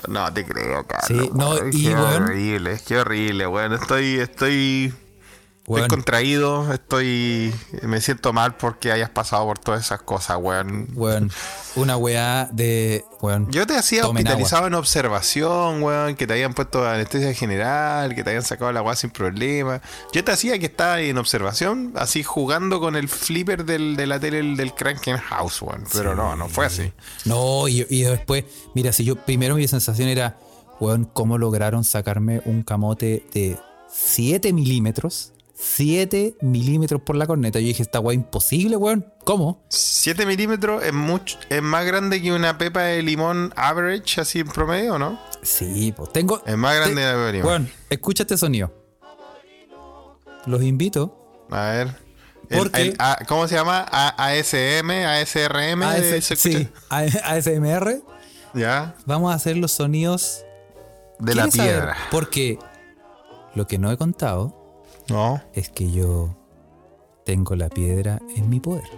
B: No te creo, Carlos.
C: Sí, no,
B: weón.
C: y,
B: qué horrible, qué horrible, weón. Estoy, estoy,
C: Weón.
B: estoy contraído, estoy, me siento mal porque hayas pasado por todas esas cosas, weón.
C: Weón, una weá de. Weón.
B: Yo te hacía
C: Tomen
B: hospitalizado en observación, weón, que te habían puesto anestesia general, que te habían sacado la weá sin problema. Yo te hacía que estaba en observación, así jugando con el flipper del, de la tele del, del Krankenhaus, weón. Pero no, no fue así.
C: No, y, y después, mira, si yo primero mi sensación era, weón, ¿cómo lograron sacarme un camote de 7 milímetros? 7 milímetros por la corneta. Yo dije, esta weá imposible, weón. ¿Cómo?
B: 7 milímetros es mucho, es más grande que una pepa de limón average, así en promedio, ¿no?
C: Sí, pues tengo.
B: Es más grande que la pepa de limón.
C: Weón, escucha este sonido. Los invito.
B: A ver. El-
C: Porque-
B: el A- ¿Cómo se llama? A- ASM, ASRM.
C: AS sí, A- ASMR.
B: Ya.
C: Vamos a hacer los sonidos
B: De la piedra.
C: Porque lo que no he contado
B: No.
C: es que yo tengo la piedra en mi poder.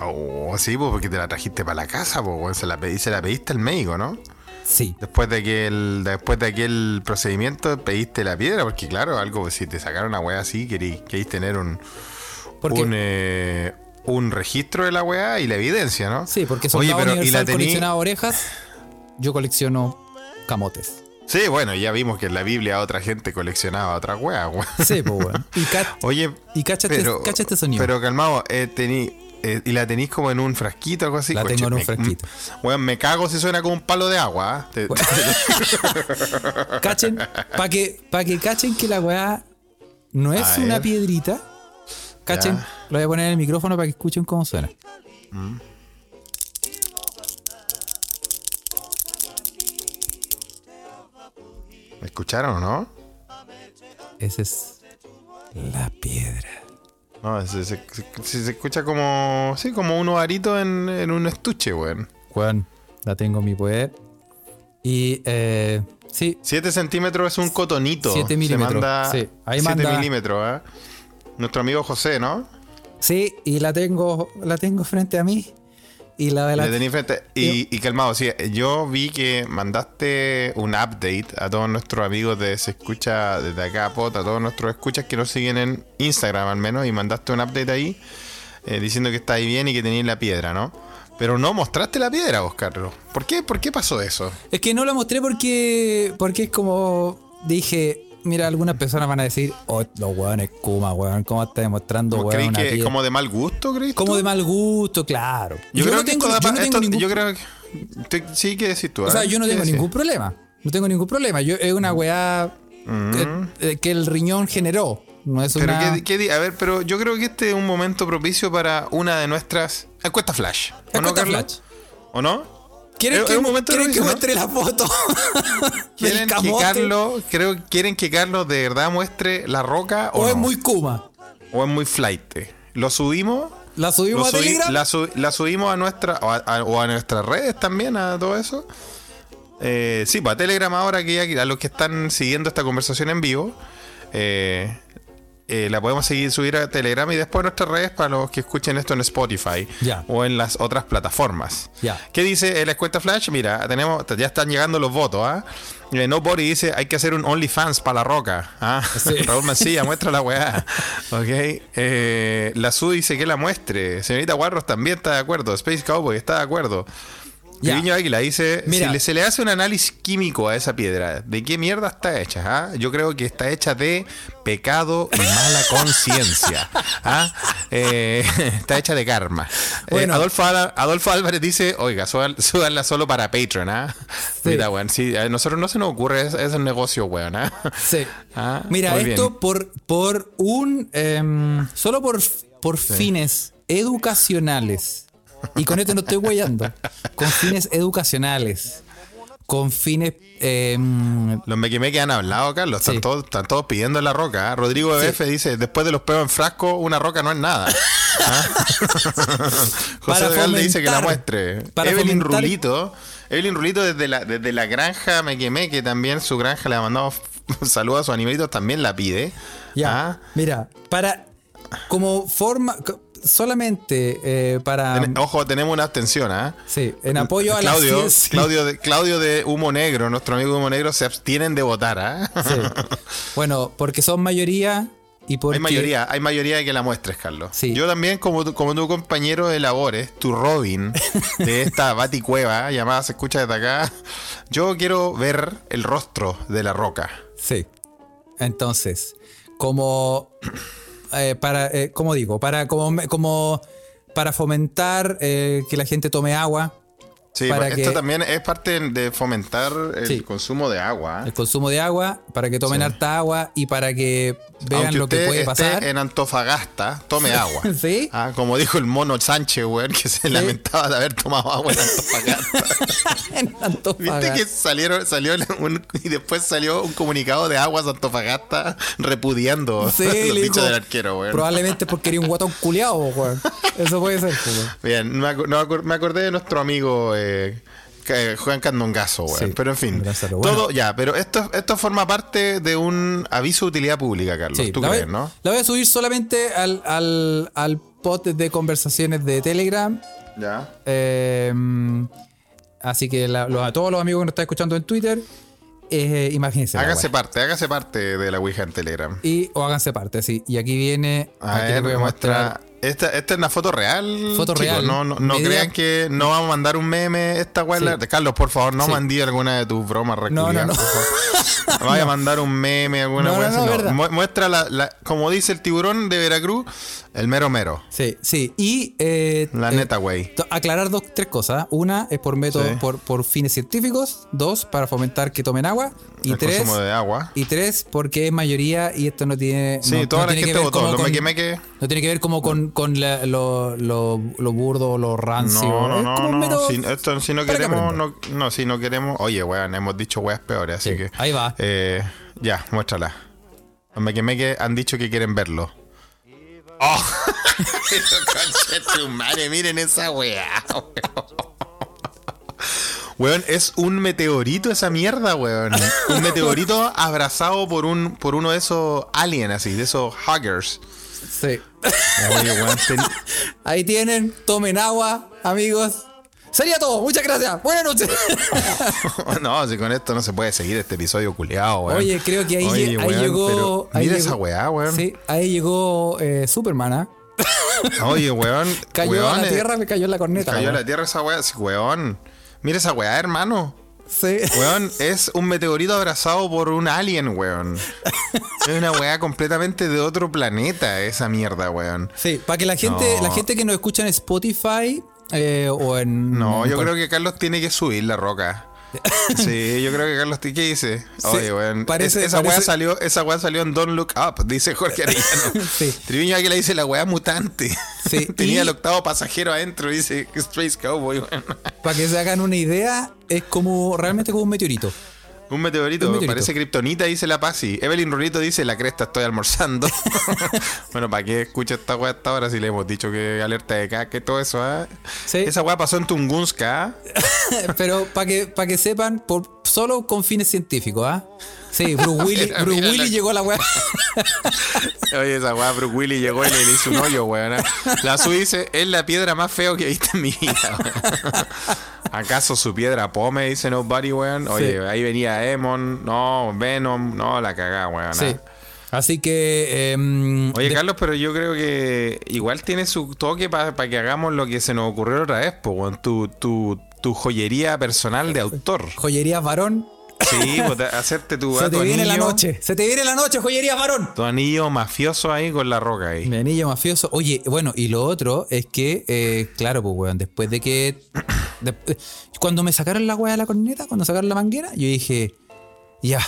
B: Oh, sí, pues porque te la trajiste para la casa, pues, se la pedí, se la pediste al médico, ¿no?
C: Sí,
B: Después de aquel, después de aquel procedimiento pediste la piedra, porque claro, algo, si te sacaron una weá así, queréis, queréis tener un, eh, un registro de la weá y la evidencia, ¿no?
C: sí, porque
B: Oye,
C: Soldado
B: pero ¿y la
C: Universal
B: tení?
C: coleccionaba orejas, yo colecciono camotes.
B: Sí, bueno, ya vimos que en la Biblia otra gente coleccionaba otra wea, weón.
C: Sí, pues, weón. Y,
B: Oye,
C: y cacha,
B: pero,
C: este, cacha este sonido.
B: pero calmado, eh, tení, eh, y la tenéis como en un frasquito o algo así.
C: La
B: Coche,
C: tengo en un
B: me-
C: frasquito.
B: mm, Weón, me cago si suena como un palo de agua. ¿ah?
C: Cachen, para que, pa que cachen que la weá no es
B: A
C: una
B: ver.
C: piedrita. Cachen,
B: Ya.
C: lo voy a poner en el micrófono para que escuchen cómo suena.
B: ¿Me escucharon o no?
C: Esa es la piedra.
B: No, se, se- se- se escucha como. Sí, como un ovarito en, en un estuche, weón.
C: Weón, la tengo en mi poder. Y eh, sí,
B: 7 centímetros es un cotonito.
C: Siete
B: Se
C: milímetros,
B: manda
C: sí. Ahí
B: 7
C: manda-
B: milímetros, ¿ah? Nuestro amigo José, ¿no?
C: sí, y la tengo, la tengo frente a mí. Y la de la.
B: Le. Y, y calmado, sí, yo vi que mandaste un update a todos nuestros amigos de Se Escucha desde acá, Pot, a todos nuestros escuchas que nos siguen en Instagram al menos, y mandaste un update ahí eh, diciendo que está ahí bien y que tenías la piedra, ¿no? Pero no mostraste la piedra, vos, Carlos. ¿Por qué, ¿Por qué pasó eso?
C: Es que no la mostré porque. Porque es como. Dije. Mira, algunas personas van a decir, oh, los weones Kuma, weón, ¿cómo estás demostrando,
B: ¿Vos
C: weón?
B: que como de mal gusto, crees?
C: Como de mal gusto, claro.
B: Yo, creo que
C: tengo,
B: esto
C: yo no tengo
B: esto-
C: ningún
B: yo creo que. te- sí, ¿qué decís tú?
C: O sea,
B: ¿eh?
C: yo no
B: ¿Qué
C: tengo ningún problema. No tengo ningún problema. Yo, es una weá que, eh, que el riñón generó. No es
B: Pero
C: una.
B: ¿qué- qué di- a ver, pero yo creo que este es un momento propicio para una de nuestras encuestas flash. ¿O no,
C: Encuesta flash.
B: ¿O no?
C: ¿Quieren,
B: es-
C: que,
B: es un momento
C: quieren que
B: propicio, ¿no?
C: muestre la foto?
B: ¿Quieren que? Carlos, creo, quieren que Carlos de verdad muestre la roca o,
C: ¿O es muy Kuma?
B: o es muy flight? ¿Lo subimos?
C: ¿La subimos
B: ¿Lo
C: a Telegram?
B: la, su- la subimos a nuestra o a, a- o a nuestras redes también, a todo eso. Eh, sí, para Telegram ahora que ya, a los que están siguiendo esta conversación en vivo, eh, eh, la podemos seguir subir a Telegram y después a nuestras redes para los que escuchen esto en Spotify o en las otras plataformas. ¿Qué dice en la encuesta Flash? Mira, tenemos, ya están llegando los votos, ¿ah? Eh, Nobody dice hay que hacer un OnlyFans para la roca. ¿ah?
C: Sí.
B: Raúl Mancilla, muestra la weá. Ok. Eh, la Su dice que la muestre. Señorita Guarros también está de acuerdo. Space Cowboy está de acuerdo. Viño Águila dice:
C: Mira.
B: si se le hace un análisis químico a esa piedra, ¿de qué mierda está hecha? ah? Yo creo que está hecha de pecado y mala conciencia. ¿ah? Eh, está hecha de karma. Eh. Adolfo, Álvarez dice: Oiga, súbanla solo para Patreon. ¿ah?
C: Sí.
B: Mira, weón, sí, a nosotros no se nos ocurre ese, ese negocio, weón. ¿ah?
C: Sí. Mira, esto
B: bien.
C: por, por un. em, solo por, por fines educacionales. Y con esto no estoy guayando. Con fines educacionales. Con fines. em,
B: Los mequimeques han hablado, Carlos. Están,
C: Sí.
B: todos, están todos pidiendo la roca. ¿ah? Rodrigo
C: Sí.
B: BF dice: Después de los peos en frasco, una roca no es nada. ¿Ah? José Regalde dice que la muestre.
C: para
B: Evelyn
C: fomentar-
B: Rulito. Evelyn Rulito desde la, desde la granja Mequemeque también. Su granja le ha mandado saludos a sus animalitos. También la pide.
C: ya.
B: ¿Ah?
C: Mira, para. Como forma. Solamente eh, para.
B: Ten- ojo, tenemos una abstención. ¿ah?
C: Sí, en apoyo a la
B: Claudio,
C: ciencia.
B: Claudio, de, Claudio de Humo Negro, nuestro amigo Humo Negro, se abstienen de votar. ¿ah?
C: Sí. Bueno, porque son mayoría y porque.
B: Hay mayoría, hay mayoría de que la muestres, Carlos.
C: Sí.
B: Yo también, como tu, como tu compañero de labores, tu Robin, de esta baticueva llamada Se Escucha desde acá, yo quiero ver el rostro de la roca.
C: Sí. Entonces, como. Eh, para, eh, como digo, para como, como para fomentar eh, que la gente tome agua,
B: Sí,
C: Para
B: esto
C: que-
B: también es parte de fomentar el
C: Sí.
B: consumo de agua.
C: el consumo de agua, para que tomen
B: Sí.
C: harta agua y para que vean
B: Aunque
C: lo que
B: usted
C: puede
B: esté
C: pasar.
B: en Antofagasta, tome agua.
C: Sí.
B: Ah, como dijo el mono Sánchez, weón, que se lamentaba de haber tomado agua en Antofagasta.
C: En
B: ¿Viste
C: Antofagasta.
B: que salieron, salió un- y después salió un comunicado de Aguas Antofagasta repudiando
C: Sí,
B: los dichos del arquero, weón?
C: Probablemente porque era un guatón culiado, weón. Eso puede ser, pues, weón.
B: Bien, me, no, me acordé de nuestro amigo eh, que- Juan Candongazo, weón.
C: Sí,
B: pero en fin, todo
C: Bueno.
B: ya, pero esto, esto forma parte de un aviso de utilidad pública, Carlos.
C: Sí,
B: ¿Tú crees,
C: voy,
B: no?
C: la voy a subir solamente al, al, al pot de conversaciones de Telegram.
B: Ya.
C: Eh, así que la- los- a todos los amigos que nos están escuchando en Twitter, eh, imagínense. wea.
B: parte, hágase parte de la Ouija en Telegram.
C: Y o háganse parte, sí. Y aquí viene.
B: A
C: aquí
B: ver,
C: voy a
B: muestra
C: mostrar
B: Esta, esta es una foto real.
C: Foto
B: chicos,
C: real.
B: No, no, no
C: Medida-
B: crean que no vamos a mandar un meme. Esta weá.
C: Sí.
B: la- Carlos, por favor, no
C: Sí.
B: mandí alguna de tus bromas
C: No, no, no.
B: Vaya a mandar un meme, alguna weá. Mu- Muestra la, la- como dice el tiburón de Veracruz, el mero mero.
C: Sí, sí. Y eh,
B: La
C: eh,
B: neta, güey.
C: aclarar dos, tres cosas. Una es por método,
B: Sí.
C: por, por fines científicos. Dos, para fomentar que tomen agua. Y
B: El
C: tres,
B: consumo de agua.
C: y tres, porque es mayoría y esto no tiene.
B: Sí,
C: no-
B: toda
C: no
B: la
C: tiene que
B: gente votó.
C: como
B: Lo
C: con-
B: me quemé que.
C: No tiene que ver como con, con la- lo, lo, lo burdo, lo rancio.
B: No, no, no, no. Si, esto, si no queremos, no, no, si no queremos. Oye, weón, hemos dicho weas peores, así
C: Sí,
B: que.
C: ahí va.
B: Eh, ya, muéstrala. Me quemé que han dicho que quieren verlo. ¡Oh! madre, miren esa weá, weón. Es un meteorito esa mierda, weón. Un meteorito abrazado por un por uno de esos aliens así, de esos huggers.
C: Sí.
B: Oye, weón, ten-
C: Ahí tienen, tomen agua, amigos. Sería todo, muchas gracias. Buenas noches.
B: no, si con esto no se puede seguir este episodio culeado, weón.
C: Oye, creo que ahí,
B: Oye,
C: ahí
B: weón,
C: llegó. ahí
B: mira
C: llegó-
B: esa weá, weón.
C: Sí, ahí llegó eh, Superman, ¿ah?
B: Oye, weón.
C: Cayó
B: weón,
C: a la tierra, me cayó en la corneta.
B: Cayó a
C: la
B: tierra esa weá, sí, weón. Mira esa weá, hermano.
C: Sí.
B: Weón, es un meteorito abrazado por un alien, weón. Es una weá completamente de otro planeta, esa mierda, weón.
C: Sí, para que la gente,
B: No.
C: la gente que nos escucha en Spotify eh, o en.
B: No, yo creo que Carlos tiene que subir la roca. Sí, yo creo que Carlos, ¿qué dice?
C: Sí,
B: Oye, weón.
C: parece-
B: es- esa weá
C: parece-
B: salió, esa weá salió en Don't Look Up, dice Jorge Arellano.
C: Sí.
B: Triviño aquí le dice la weá mutante.
C: Sí,
B: Tenía
C: y-
B: el octavo pasajero adentro, dice Space Cowboy, weón.
C: Para que se hagan una idea, es como realmente como un meteorito.
B: Un meteorito,
C: Un meteorito.
B: parece kriptonita, dice la Pasi. Evelyn Rulito dice, la cresta estoy almorzando. bueno, ¿para qué escucha esta weá hasta ahora si le hemos dicho que alerta de caca y todo eso, ah?
C: Sí.
B: Esa weá pasó en Tunguska, ¿ah?
C: Pero para que, para que sepan, por, solo con fines científicos, ¿ah? Sí, Bruce Willis,
B: Mira,
C: Bruce
B: mira
C: Willis
B: la-
C: llegó a la weá.
B: Oye, esa weá, Bruce Willis llegó y le hizo un hoyo, weón. La Su dice, es la piedra más feo que he visto en mi vida. ¿Acaso su piedra pome? Dice Nobody, weón. Oye,
C: Sí.
B: ahí venía Emon, no, Venom, no, la cagá, weón.
C: Sí. Así que. em,
B: Oye,
C: de-
B: Carlos, pero yo creo que igual tiene su toque para que hagamos lo que se nos ocurrió otra vez, weón. tu, tu, tu joyería personal de autor.
C: joyerías varón.
B: Sí, pues, hacerte tu,
C: Se
B: tu
C: te viene la
B: anillo-
C: noche. Se te viene la noche, joyerías varón.
B: Tu anillo mafioso ahí con la roca ahí.
C: Mi anillo mafioso. Oye, bueno, y lo otro es que, eh, claro, pues, weón, después de que. de- cuando me sacaron la weá de la corneta, cuando sacaron la manguera, yo dije, ya,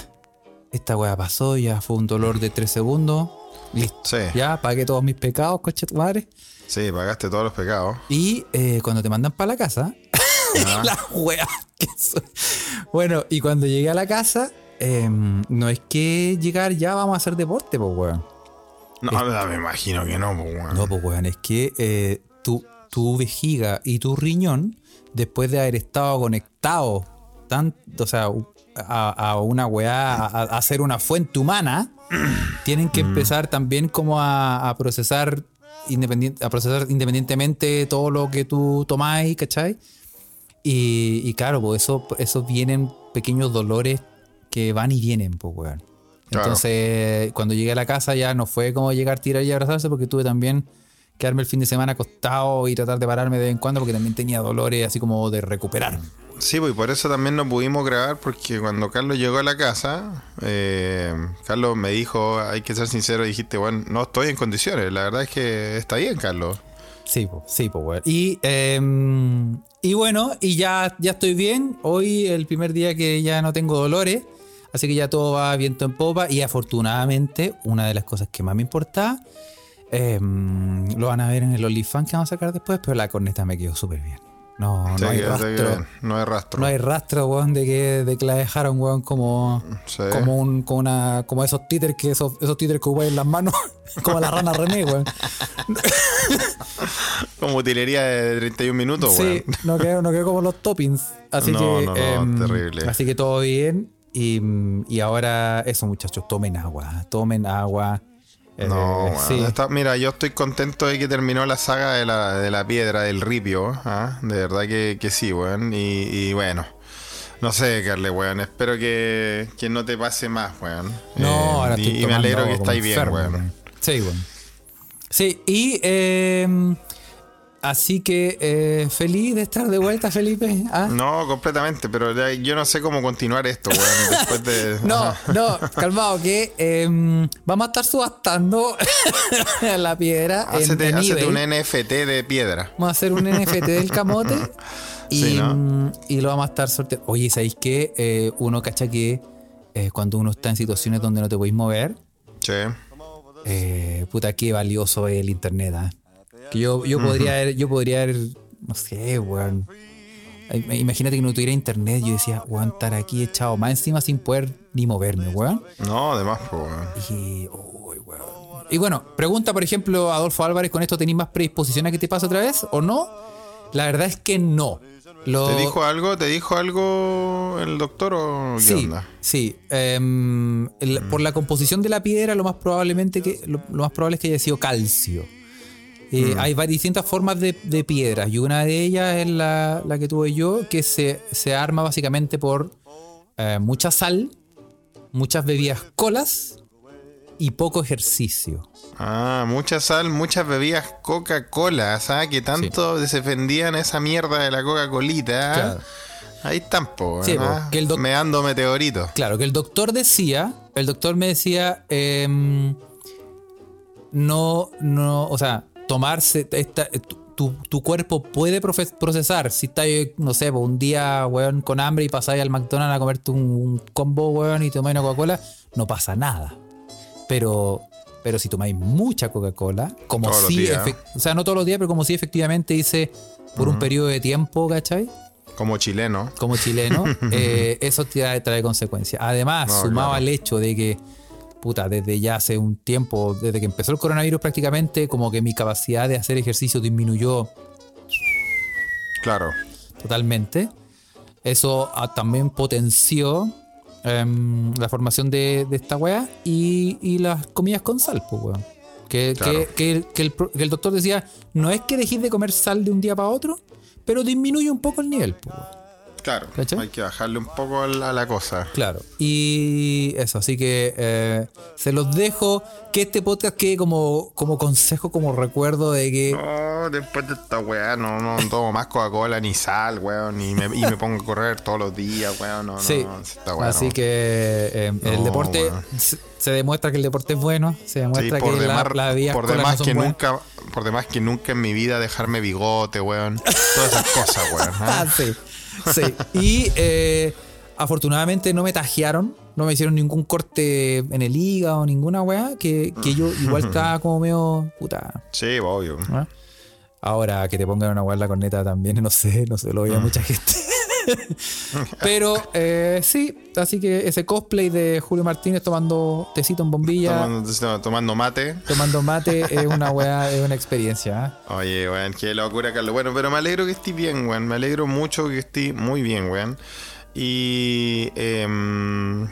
C: esta weá pasó, ya fue un dolor de tres segundos. Listo.
B: Sí,
C: Ya, pagué todos mis pecados, coche tu madre.
B: sí, pagaste todos los pecados.
C: Y eh, cuando te mandan para la casa, la wea que soy. Bueno, y cuando llegué a la casa, em, no es que llegar ya vamos a hacer deporte, pues, weón.
B: No, me imagino que no, po, weón.
C: No, pues, weón, es que eh, tu, tu vejiga y tu riñón, después de haber estado conectado tan, o sea, a, a una weá, a, a hacer una fuente humana, tienen que empezar también como a, a procesar independien- a procesar independientemente todo lo que tú tomáis, ¿cachai? Y, y claro, pues eso, eso vienen pequeños dolores que van y vienen, pues, weón.
B: Claro.
C: Entonces, cuando llegué a la casa ya no fue como llegar, tirar y abrazarse, porque tuve también quedarme el fin de semana acostado y tratar de pararme de vez en cuando, porque también tenía dolores así como de recuperar.
B: Sí, pues y por eso también no pudimos grabar, porque cuando Carlos llegó a la casa, eh, Carlos me dijo, hay que ser sincero, dijiste, bueno, no estoy en condiciones. La verdad es que está bien, Carlos.
C: Sí, po, sí, pues, weón. Y, em, y bueno, y ya, ya estoy bien. Hoy el primer día que ya no tengo dolores. Así que ya todo va viento en popa. Y afortunadamente, una de las cosas que más me importa, em, lo van a ver en el OnlyFans que vamos a sacar después, pero la corneta me quedó súper bien. No,
B: Sí,
C: no hay
B: que-
C: rastro.
B: no hay rastro.
C: No hay rastro, weón, de que, de que la dejaron, weón, como,
B: Sí.
C: como un, como una, como esos títeres que esos, esos títeres que en las manos, como la rana René, weón.
B: Como utilería de 31 minutos,
C: Sí,
B: weón.
C: no quedó, no quedó como los toppings. Así
B: No,
C: que.
B: no, no,
C: em,
B: terrible.
C: Así que todo bien. Y, y ahora, eso, muchachos, tomen agua. Tomen agua. Eh,
B: No,
C: sí.
B: está- mira, yo estoy contento de que terminó la saga de la, de la piedra, del ripio. ¿ah? De verdad que, que sí, weón. Y, y bueno, no sé, Carle, weón. Espero que, que no te pase más, weón.
C: No,
B: Eh,
C: ahora
B: y,
C: estoy
B: y me alegro que estáis bien, weón.
C: Sí, weón. Sí, y eh, así que eh, feliz de estar de vuelta, Felipe. ¿ah?
B: No, completamente, pero ya- yo no sé cómo continuar esto, weón. Después de.
C: No, no, calmado, que em, vamos a estar subastando la piedra
B: Hacete,
C: en
B: un NFT de piedra.
C: Vamos a hacer un NFT del camote y,
B: Sí, ¿no?
C: mm, y lo vamos a estar sorteando. Oye, ¿sabéis qué? Eh, uno cacha que eh, cuando uno está en situaciones donde no te podéis mover,
B: Sí.
C: eh, puta, qué valioso es el internet. ¿ah? Que yo, yo podría haber, yo podría haber, no sé, weón. Imagínate que no tuviera internet, yo decía, weón, estar aquí echado más encima sin poder ni moverme, weón.
B: No, además, weón.
C: Y, uy, weón. y bueno, pregunta, por ejemplo, Adolfo Álvarez, ¿con esto tenéis más predisposición a que te pase otra vez o no? La verdad es que no. Lo-
B: ¿Te dijo algo? ¿Te dijo algo el doctor o qué
C: sí,
B: onda?
C: sí. Em, el- Por la composición de la piedra, lo más probablemente que lo, lo más probable es que haya sido calcio. Eh, Hay vari- distintas formas de, de piedras y una de ellas es la, la que tuve yo, que se, se arma básicamente por eh, mucha sal, muchas bebidas colas y poco ejercicio.
B: Ah, mucha sal, muchas bebidas Coca-Cola, ¿sabes? Que tanto defendían esa mierda de la Coca-Colita. ¿eh?
C: Claro.
B: Ahí po,
C: Sí, que el doc-
B: Meando meteoritos.
C: Claro, que el doctor decía, el doctor me decía, em, no, no, o sea, tomarse, esta, tu, tu- cuerpo puede procesar, si estás, no sé, po, un día, weón, con hambre y pasáis al McDonald's a comerte un, un combo, weón, y tomáis una Coca-Cola, no pasa nada. Pero, pero si tomáis mucha Coca-Cola, como
B: Todos
C: si, o sea, no todos los días, pero como si efectivamente dice por un periodo de tiempo, ¿cachai?
B: Como chileno.
C: como chileno, eh, eso trae, trae consecuencias. Además,
B: No,
C: sumado
B: claro.
C: al hecho de que, puta, desde ya hace un tiempo, desde que empezó el coronavirus prácticamente, como que mi capacidad de hacer ejercicio disminuyó
B: Claro.
C: totalmente. Eso ah, también potenció em, la formación de, de esta weá y, y las comidas con sal, pues, weón. Que,
B: Claro.
C: que- que el, que el pro- que el doctor decía, no es que dejéis de comer sal de un día para otro, pero disminuye un poco el nivel, pues, weón.
B: Claro.
C: ¿Cachai?
B: Hay que bajarle un poco a la, a la cosa.
C: Claro. Y eso, así que eh, se los dejo. Que este podcast quede como, como consejo, como recuerdo de que.
B: No, después de esta weá, no, no tomo más Coca-Cola ni sal, weón. Y me, y me pongo a correr todos los días, weón. No,
C: sí.
B: no, esta weá
C: así
B: no.
C: que eh, el deporte se, demuestra que el deporte es bueno. Se
B: Sí,
C: demuestra
B: por
C: que la,
B: demás,
C: la vía
B: por demás que
C: buenas.
B: nunca, por demás que nunca en mi vida dejarme bigote, weón. Todas esas cosas, weón. ¿ah?
C: Ah, sí. Sí. Y eh, afortunadamente no me tajearon. No me hicieron ningún corte en el hígado, ninguna weá. Que, que yo igual estaba como medio. Puta.
B: Sí, obvio.
C: ¿Ah? Ahora que te pongan una weá en la corneta también, no sé, no sé, lo
B: Mm.
C: veía mucha gente. Pero eh, sí, así que ese cosplay de Julio Martínez tomando tecito en bombilla,
B: Tomando, tomando mate.
C: tomando mate, es una weá, es una experiencia. ¿ah?
B: Oye, weón, qué locura, Carlos. Bueno, pero me alegro que estés bien, weón. Me alegro mucho que estés muy bien, weón. Y. em,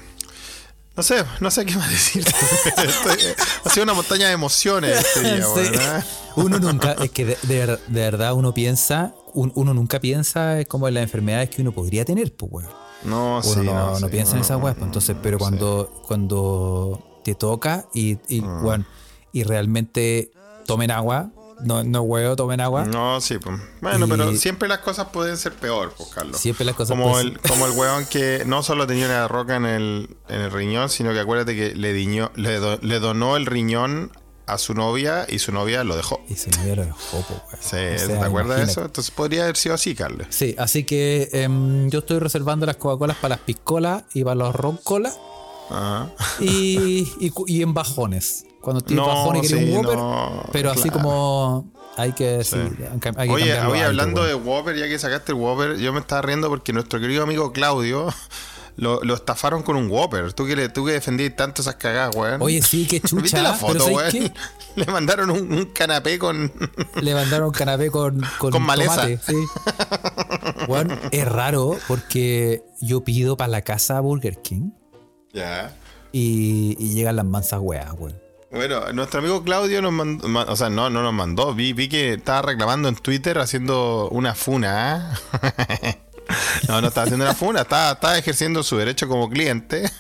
B: no sé, no sé qué más decirte. Estoy- ha sido una montaña de emociones este día,
C: Sí.
B: ¿ah?
C: Uno nunca, es que de, de de verdad uno piensa, un- uno nunca piensa como en las enfermedades que uno podría tener, pues weón.
B: No,
C: Uno
B: sí,
C: no, no
B: sí,
C: piensa en esas weas, pues, entonces, pero cuando, cuando te toca y, y,
B: Ah.
C: weón, y realmente tomen agua, no, no huevo, tomen agua.
B: No, sí, pues. Bueno,
C: Y-
B: pero siempre las cosas pueden ser peor, pues, Carlos.
C: Siempre las cosas
B: como
C: pueden
B: el, como el weón que no solo tenía una roca en el, en el riñón, sino que acuérdate que le, diñó- le, do- le donó el riñón a su novia y su novia lo dejó.
C: Y se me dio lo dejó, po, weón.
B: Sí,
C: O sea,
B: ¿te acuerdas de eso? Entonces podría haber sido así, Carlos.
C: Sí, así que em, yo estoy reservando las Coca-Colas para las piscolas y para los roncolas
B: Ajá.
C: y, y, cu- y en bajones. Cuando estoy
B: No,
C: bajón y
B: sí,
C: un Whopper,
B: no,
C: pero así como hay que, sí, hay que-
B: Oye,
C: algo,
B: hablando
C: weón.
B: de Whopper, ya que sacaste el Whopper, yo me estaba riendo porque nuestro querido amigo Claudio lo, lo estafaron con un Whopper. Tú que, le, tú que defendías tanto esas cagadas, weón.
C: Oye, sí, qué
B: ¿Viste
C: chucha.
B: la
C: pero
B: foto,
C: ¿sabes
B: weón?
C: qué?
B: Le mandaron un, un canapé con...
C: Le mandaron un canapé con, con,
B: Con maleza.
C: tomate, sí. Bueno, es raro porque yo pido para la casa Burger King
B: ya.
C: y, y llegan las mansas weas, weón.
B: Bueno, nuestro amigo Claudio nos mandó, ma- o sea, no, no nos mandó, vi, vi que estaba reclamando en Twitter haciendo una funa. ¿ah? no, no estaba haciendo una funa, estaba, estaba ejerciendo su derecho como cliente,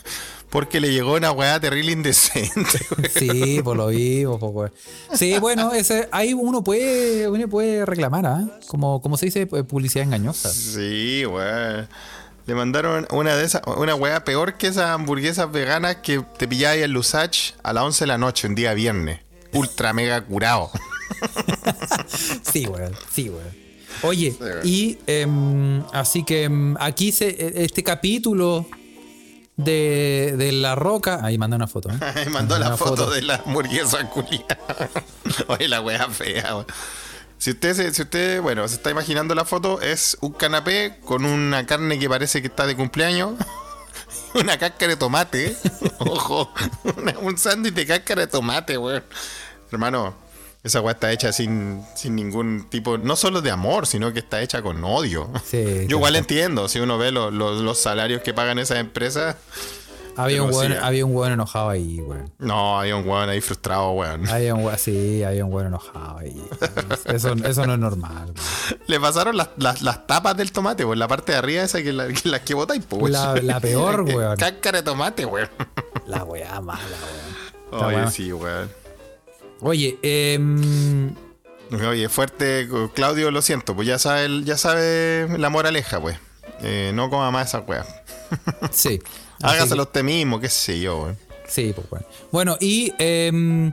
B: porque le llegó una weá terrible indecente. weón.
C: Sí, por lo vivo, weón. Sí, bueno, ese, ahí uno puede, uno puede reclamar, ¿ah? Como, como se dice, pu- publicidad engañosa.
B: Sí, weón. Le mandaron una de esas, una weá peor que esas hamburguesas veganas que te pilláis en Lusach a las 11 de la noche, un día viernes. Ultra mega curado.
C: Sí, weón, sí, weón. Oye,
B: weón.
C: y em, así que em, aquí se, e- este capítulo de, de La Roca. Ahí manda una foto. ¿eh?
B: Me mandó la foto, de la hamburguesa culia. Oye, la wea fea, weón. Si usted, se, si usted, bueno, se está imaginando la foto, es un canapé con una carne que parece que está de cumpleaños. Una cáscara de tomate. Ojo. una- un sándwich de cáscara de tomate, weón. Hermano, esa weá está hecha sin, sin ningún tipo, no solo de amor, sino que está hecha con odio.
C: Sí,
B: Yo igual entiendo, si uno ve lo- lo- los salarios que pagan esas empresas.
C: Había un,
B: Pero
C: weón,
B: eh.
C: había un weón enojado ahí, weón.
B: No, hay un weón ahí frustrado, weón.
C: Había un weón, sí, había un weón enojado ahí. Eso, eso no es normal, weón.
B: Le pasaron las, las, las tapas del tomate, pues la parte de arriba esa que la, que las que botáis, pues.
C: La- la peor, weón.
B: Cáscara de tomate, weón.
C: La weá mala, weón. La
B: Oye, sí, weón.
C: Oye, em,
B: Oye, fuerte, Claudio, lo siento, pues ya sabe, ya sabe la moraleja, pues. Eh, no coma más esa weá.
C: sí.
B: Hágaselo
C: que-
B: usted mismo, qué sé yo, weón.
C: Sí, pues bueno. Bueno, y em,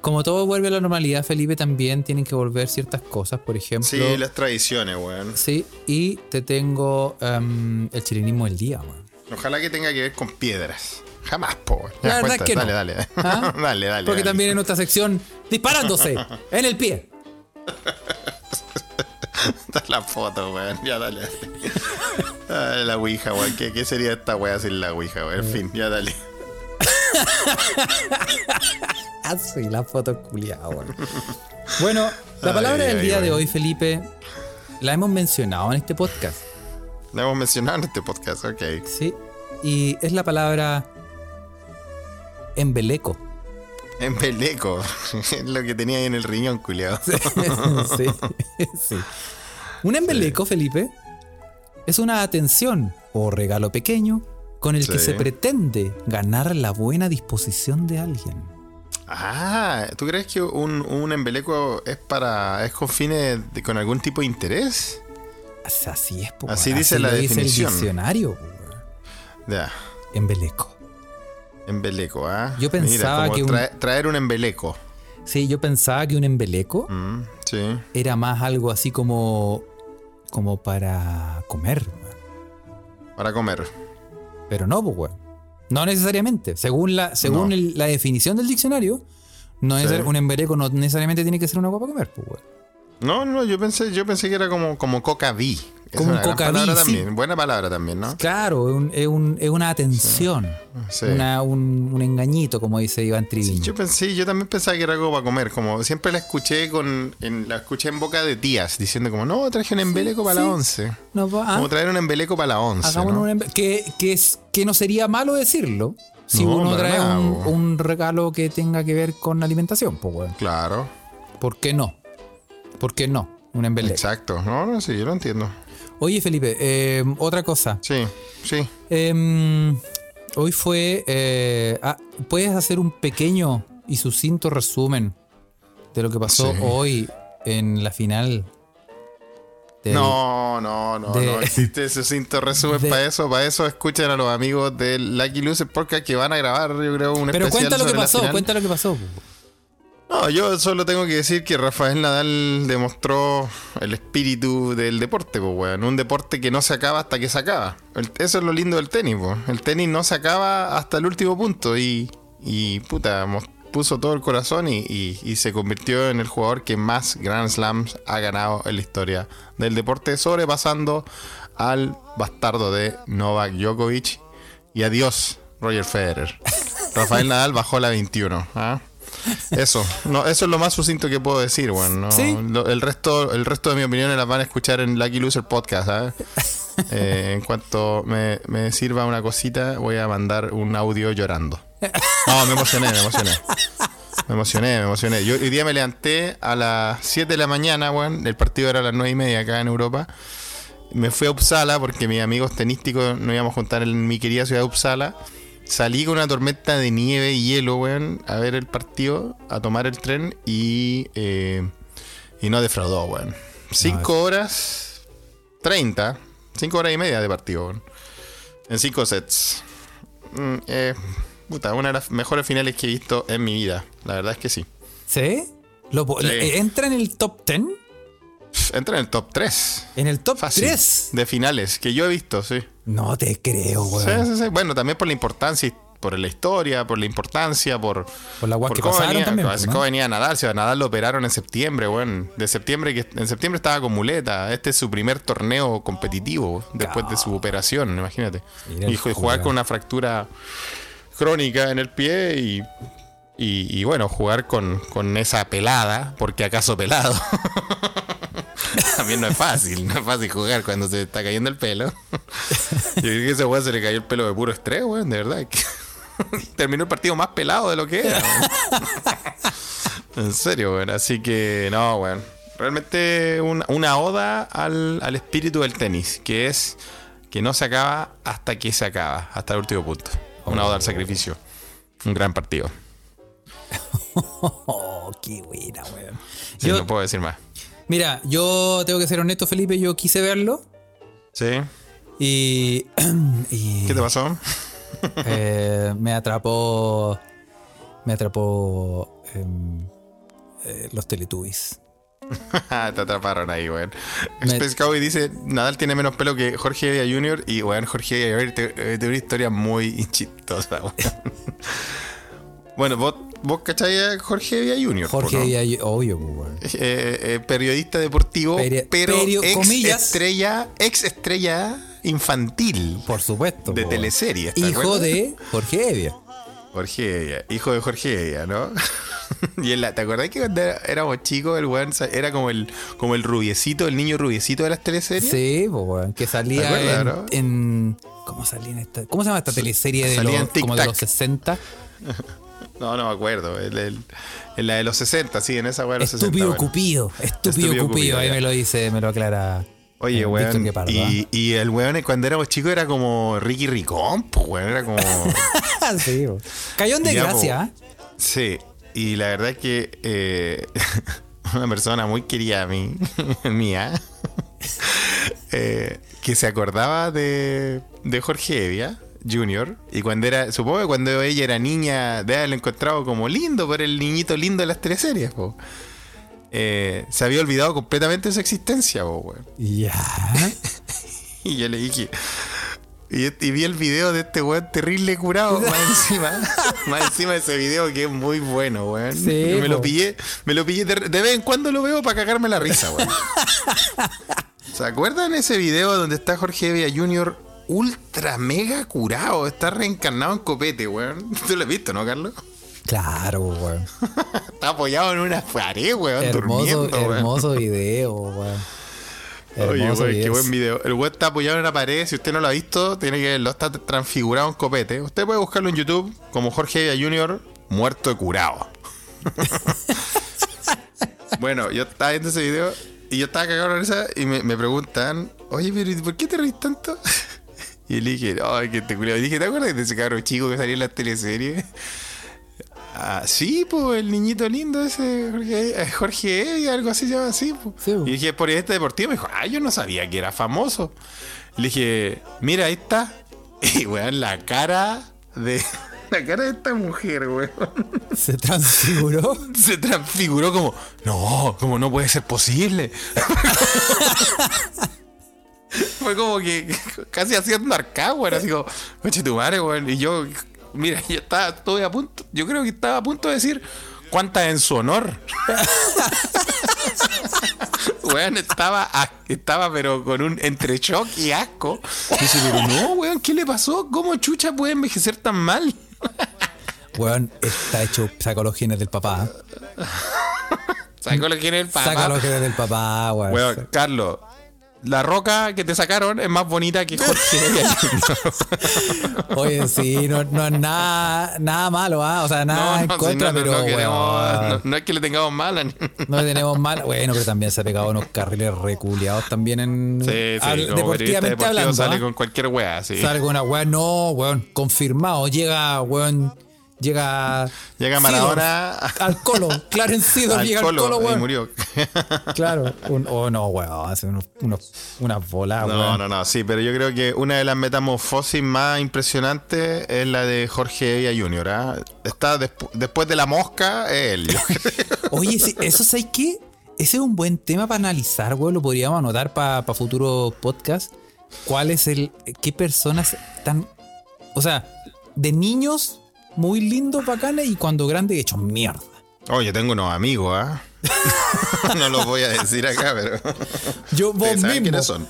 C: como todo vuelve a la normalidad, Felipe, también tienen que volver ciertas cosas, por ejemplo.
B: Sí, las tradiciones, weón.
C: Sí, y te tengo em, el chilinismo del día, weón.
B: Ojalá que tenga que ver con piedras. Jamás, po.
C: La verdad es que
B: dale,
C: no.
B: dale, dale.
C: ¿Ah?
B: dale, dale.
C: Porque
B: dale.
C: también en nuestra sección, disparándose en el pie.
B: Está la foto, weón. Ya dale. dale. La Ouija, weón. ¿Qué, ¿Qué sería esta weá sin la Ouija, weón? En fin, ya dale.
C: Ah, sí, la foto culiada, weón. Bueno, la palabra
B: Ay,
C: del
B: ay,
C: día de hoy, Felipe, la hemos mencionado en este podcast.
B: La hemos mencionado en este podcast, ok.
C: Sí. Y es la palabra embeleco.
B: Embeleco. Lo que tenía ahí en el riñón, culiado.
C: sí, sí. Un embeleco, Felipe, es una atención o regalo pequeño con el que se pretende ganar la buena disposición de alguien.
B: Ah, ¿tú crees que un, un embeleco es para. es con fines de, con algún tipo de interés?
C: As- Así es, po,
B: Así
C: weón.
B: dice la
C: dice
B: definición.
C: el diccionario.
B: Ya,
C: Embeleco.
B: Embeleco, ¿ah?
C: Yo pensaba
B: como
C: que un-
B: trae- traer un embeleco.
C: Sí, yo pensaba que un embeleco
B: Mm, sí.
C: era más algo así como como para comer.
B: Para comer.
C: pero no, pues, weón. No necesariamente. Según la, según
B: No.
C: el- la definición del diccionario, no es
B: Sí.
C: un embeleco no necesariamente tiene que ser una guapa comer, pues, weón.
B: No, no, yo pensé, yo pensé que era como, como coca-vi. Es
C: Como un
B: una gran
C: coca-vi,
B: palabra
C: sí.
B: también. Buena palabra también, ¿no?
C: Claro, es, un- es un- es una atención,
B: Sí.
C: una- un, un engañito, como dice Iván
B: Sí,
C: Triviño.
B: yo pensé, yo también pensaba que era algo para comer, como siempre la escuché con, en, la escuché en boca de tías, diciendo como, no, traje un embeleco para
C: sí.
B: la once.
C: No, ah,
B: Como traer un embeleco para la once, ¿no?
C: un que, que, es, que no sería malo decirlo si
B: No,
C: uno trae
B: nada,
C: un, un regalo que tenga que ver con alimentación, pues, weón.
B: Claro,
C: ¿Por qué no? ¿Por qué no? Un embeleco.
B: exacto. No, no, sí, yo lo entiendo.
C: Oye, Felipe, eh, otra cosa.
B: Sí, sí.
C: Em, hoy fue. eh, ah, ¿Puedes hacer un pequeño y sucinto resumen de lo que pasó
B: Sí.
C: hoy en la final? del-
B: No, no, no,
C: de-
B: no existe ese cinto resumen
C: de-
B: para eso. Para eso escuchen a los amigos del Lucky Loser Podcast que van a grabar, yo creo, un
C: Pero
B: especial
C: cuenta lo que
B: sobre
C: pasó, cuenta lo que pasó.
B: No, yo solo tengo que decir que Rafael Nadal demostró el espíritu del deporte, pues, weón. Un deporte que no se acaba hasta que se acaba. El- eso es lo lindo del tenis, pues. El tenis no se acaba hasta el último punto y, y puta, puso todo el corazón y, y- y se convirtió en el jugador que más Grand Slams ha ganado en la historia del deporte, sobrepasando al bastardo de Novak Djokovic. Y adiós, Roger Federer. Rafael Nadal bajó la 21. ¿ah? Eso, no, eso es lo más sucinto que puedo decir, bueno, no,
C: Sí.
B: lo- el resto, el resto de mi opinión las van a escuchar en Lucky Loser Podcast, ¿sabes? Eh, en cuanto me, me sirva una cosita, voy a mandar un audio llorando. No, me emocioné, me emocioné. Me emocioné, me emocioné. Yo hoy día me levanté a las 7 de la mañana, weón. El partido era a las 9 y media acá en Europa. me fui a Uppsala porque mis amigos tenísticos nos íbamos a juntar en mi querida ciudad de Uppsala. Salí con una tormenta de nieve y hielo, weón, a ver el partido, a tomar el tren y, eh, y no defraudó, weón. Cinco horas, 30, cinco horas y media de partido, weón. En cinco sets. Mm, eh, puta, una de las mejores finales que he visto en mi vida. La verdad es que sí.
C: ¿Sí? Lo
B: Sí.
C: ¿Entra en el top 10?
B: Pff, Entra en el top 3.
C: ¿En el top
B: Fácil.
C: 3?
B: De finales, que yo he visto, sí.
C: No te creo,
B: Sí,
C: weón.
B: sí, sí. Bueno, también por la importancia, por la historia, por la importancia, por.
C: Por las guas que
B: cómo
C: pasaron
B: venía,
C: también, pues, ¿no?
B: cómo venía Nadal. Si a Nadal lo operaron en septiembre, weón. De septiembre, que en septiembre estaba con muleta. Este es su primer torneo competitivo después de su operación, imagínate.
C: Mira
B: Y jugar con una fractura crónica en el pie y. Y, y bueno, jugar con, con esa pelada, porque acaso pelado. También no es fácil, no es fácil jugar cuando se está cayendo el pelo. Yo creo que ese weón se le cayó el pelo de puro estrés, weón, de verdad. Terminó el partido más pelado de lo que era. en serio, weón. Así que, no, weón. Realmente una, una oda al, al espíritu del tenis, que es que no se acaba hasta que se acaba, hasta el último punto. Una oda al sacrificio. Un gran partido.
C: Oh, qué buena, weón.
B: Sí,
C: Yo-
B: no puedo decir más.
C: Mira, yo tengo que ser honesto, Felipe. Yo quise verlo
B: ¿Sí?
C: y. y
B: ¿Qué te pasó?
C: eh, me atrapó. Me atrapó. em, eh, los Teletubbies.
B: te atraparon ahí, weón. Space Cowboy dice, Nadal tiene menos pelo que Jorge Evia Jr. Y, weón, Jorge Evia Jr. eh, tiene una historia muy chistosa, weón. bueno, vos, vos cachai a Jorge Evia Jr. po,
C: Jorge,
B: ¿no?
C: obvio, weón.
B: Eh, eh, periodista deportivo,
C: Peri-
B: pero
C: perio-
B: ex
C: comillas.
B: estrella, ex estrella infantil
C: Por supuesto.
B: de
C: po,
B: teleseries. ¿te
C: Hijo de Jorge Evia.
B: Jorge Evia, hijo de Jorge Evia, ¿no? y en la, ¿te acordás que cuando éramos chicos el weón era como el, como el rubiecito, el niño rubiecito de las teleseries?
C: Sí, weón. Que salía
B: ¿Te acuerdas,
C: en,
B: no?
C: en- ¿Cómo salía en esta? ¿Cómo se llama esta teleserie de los, como de los 60?
B: No, no me acuerdo. El, el- en la de los 60, sí, en esa weá de los 60.
C: Estúpido
B: bueno.
C: Cupido. Estúpido,
B: Estúpido
C: Cupido. Ahí
B: ya.
C: me lo dice, me lo aclara.
B: Oye,
C: eh,
B: weón.
C: Guepardo,
B: Y, y el weón cuando éramos chicos era como Ricky Ricón, pues weón, era como.
C: ¿ah? sí, po. Cayó en desgracia.
B: po. Sí, y la verdad es que eh, una persona muy querida a mí, mía, eh, que se acordaba de, de Jorge Evia Jr. Y cuando era, supongo que cuando ella era niña, de haberlo encontrado como lindo, por el niñito lindo de las teleseries, po. Eh, se había olvidado completamente de su existencia, po, weón.
C: Ya.
B: Y yo le dije. Y, y vi el video de este weón terrible curado, más encima. más encima de ese video que es muy bueno, weón.
C: Sí,
B: me lo pillé, me lo pillé de, de vez en cuando lo veo para cagarme la risa, weón. ¿Se acuerdan ese video donde está Jorge Evia Jr. ultra mega curado? Está reencarnado en copete, weón. ¿Tú lo has visto, no, Carlos?
C: Claro, weón.
B: Está apoyado en una pared, weón,
C: Hermoso,
B: durmiendo, weón.
C: hermoso video, weón.
B: Oye, güey, qué buen video. El güey está apoyado en una pared. Si usted no lo ha visto, tiene que verlo. Está transfigurado en copete. Usted puede buscarlo en YouTube como Jorge Evia Jr. muerto de curado. bueno, yo estaba viendo ese video y yo estaba cagado en la risa y me, me preguntan, oye, pero ¿y ¿por qué te reís tanto? Y le dije, ay, que te culiao. Y dije, ¿te acuerdas de ese cabrón chico que salía en las teleseries? Ah, sí, pues el niñito lindo ese, Jorge, eh, Jorge Evia, algo así se llama así. po.
C: Sí, po.
B: y dije, por este deportivo, me dijo, ah, yo no sabía que era famoso. Le dije, mira, ahí está. Y weón, la cara de. La cara de esta mujer, weón.
C: Se transfiguró.
B: Se transfiguró como, no, como no puede ser posible. Fue como que casi haciendo arcada, weón. Así como, coche tu madre, weón. Y yo, mira, yo estaba, estoy a punto, yo creo que estaba a punto de decir, ¿cuántas en su honor? Weón, estaba, estaba pero con un entre shock y asco. Dice, pero no, weón, ¿qué le pasó? ¿Cómo chucha puede envejecer tan mal?
C: Weón, está hecho, saca los genes del papá.
B: ¿Sabes con lo que era el papá?
C: Saca los genes del papá, weón.
B: Weón, Carlos, la roca que te sacaron es más bonita que Jorge
C: Oye, sí, no, no es nada, nada malo, ¿ah? O sea, nada en
B: si
C: contra,
B: no, no,
C: pero
B: no queremos- no- no es que le tengamos mala.
C: no le tenemos mal. Bueno, pero también se ha pegado unos carriles reculeados también en.
B: Sí, sí,
C: al- deportivamente
B: deportivo
C: hablando.
B: sale
C: ¿ah?
B: con cualquier wea, sí.
C: Sale con una weón, no, weón, confirmado. Llega, weón, llega.
B: Llega Maradona
C: Al colo, Clarence Sidor
B: al
C: llega al colo,
B: y
C: weón.
B: murió.
C: Claro, un, oh no, weón, hace unos, unos, unas bolas,
B: No,
C: weón.
B: no, no, sí, pero yo creo que una de las metamorfosis más impresionantes es la de Jorge Evia Jr. ¿ah? Está despu- después de la mosca, es él.
C: Oye, sí, eso ¿sabes qué? Ese es un buen tema para analizar, güey. Lo podríamos anotar para futuro podcast. ¿Cuál es el. qué personas tan. O sea, de niños muy lindos, bacanes y cuando grandes hechos mierda.
B: Oye, tengo unos amigos, ¿ah? no los voy a decir acá, pero.
C: Yo, vos mismo.
B: quiénes son.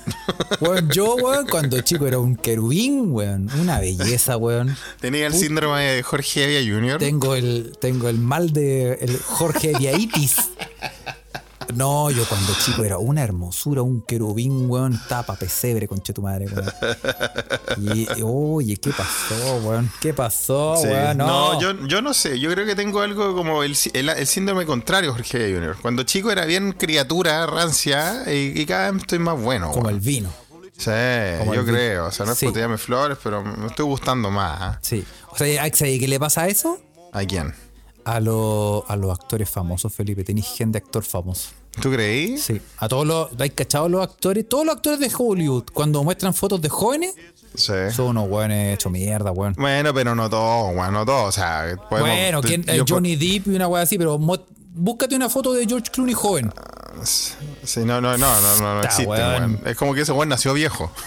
C: Weón, yo, weón, cuando chico era un querubín, weón. Una belleza, weón.
B: Tenía el síndrome de Jorge Evia Jr.
C: Tengo el, tengo el mal de el Jorge Viaitis. No, yo cuando chico era una hermosura, un querubín, weón, tapa pesebre, conche tu madre, weón. Y, oye, ¿qué pasó, weón? ¿Qué pasó,
B: Sí.
C: weón? No,
B: No, yo, yo no sé. Yo creo que tengo algo como el, sí- el- el síndrome contrario, Jorge Jr. Cuando chico era bien criatura, rancia, y, y cada vez estoy más bueno.
C: como
B: weón.
C: el vino.
B: Sí,
C: Como
B: yo creo. O sea, no es
C: Sí.
B: por tirarme flores, pero me estoy gustando más. ¿ah?
C: Sí. O sea, ¿sabes qué le pasa a eso?
B: ¿A quién?
C: A, los a los actores famosos, Felipe. Tenéis gente de actor famoso.
B: ¿Tú creí?
C: Sí. A todos los. ¿Hay cachado los actores? Todos los actores de Hollywood, cuando muestran fotos de jóvenes,
B: Sí.
C: son unos weones hechos mierda, weón.
B: Bueno, pero no todo, bueno, no todo. O sea, podemos-
C: Bueno, ¿quién?
B: yo
C: Eh, Johnny Depp y una weá así, pero búscate una foto de George Clooney joven.
B: Sí, no, no, no, no, no, no existe,
C: weón.
B: Es como que ese weón nació viejo.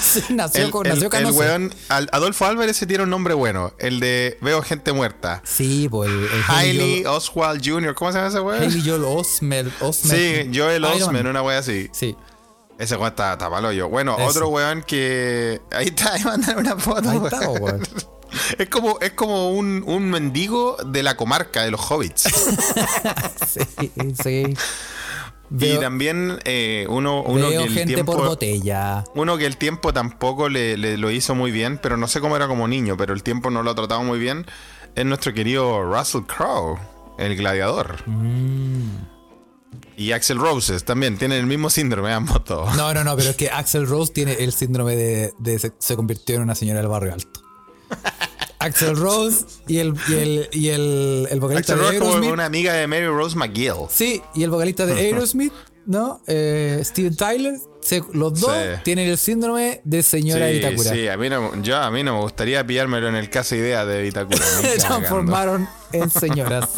C: Sí, nació
B: El,
C: con,
B: el-
C: nació
B: el weón, al- Adolfo Álvarez se tiene un nombre bueno. El de Veo gente muerta.
C: Sí, pues el, el
B: Hailey
C: Joel,
B: Oswald Jr., ¿cómo se llama ese weón?
C: Hailey Joel Osmer, Osmer.
B: Sí, Joel
C: Man.
B: una wea así.
C: Sí.
B: Ese weón está, está palo yo. Bueno, otro weón que. Ahí está, ahí mandan una foto.
C: Ahí está, weón.
B: Es como, es como un, un mendigo de la comarca de los hobbits.
C: Sí, sí.
B: y también eh, uno, uno
C: veo
B: que el
C: gente
B: tiempo.
C: por botella.
B: Uno que el tiempo tampoco le, le- lo hizo muy bien, pero no sé cómo era como niño, pero el tiempo no lo ha tratado muy bien. Es nuestro querido Russell Crowe, el gladiador.
C: Mm.
B: Y Axel Roses también, tienen el mismo síndrome, ambos todos.
C: No, no, no, pero es que Axel Rose tiene el síndrome de, de se, se convirtió en una señora del barrio alto. Axel Rose y el, y el, y el, el vocalista
B: Axel
C: de
B: Rose como
C: Aerosmith.
B: una amiga de Mary Rose McGill.
C: Sí, y el vocalista de Aerosmith, ¿no? Eh, Steven Tyler, se- los dos
B: Sí.
C: tienen el síndrome de señora de
B: Sí,
C: Vitacura.
B: sí, a mí, no, yo, a mí no me gustaría pillármelo en el caso idea de Vitacura.
C: Se transformaron en señoras.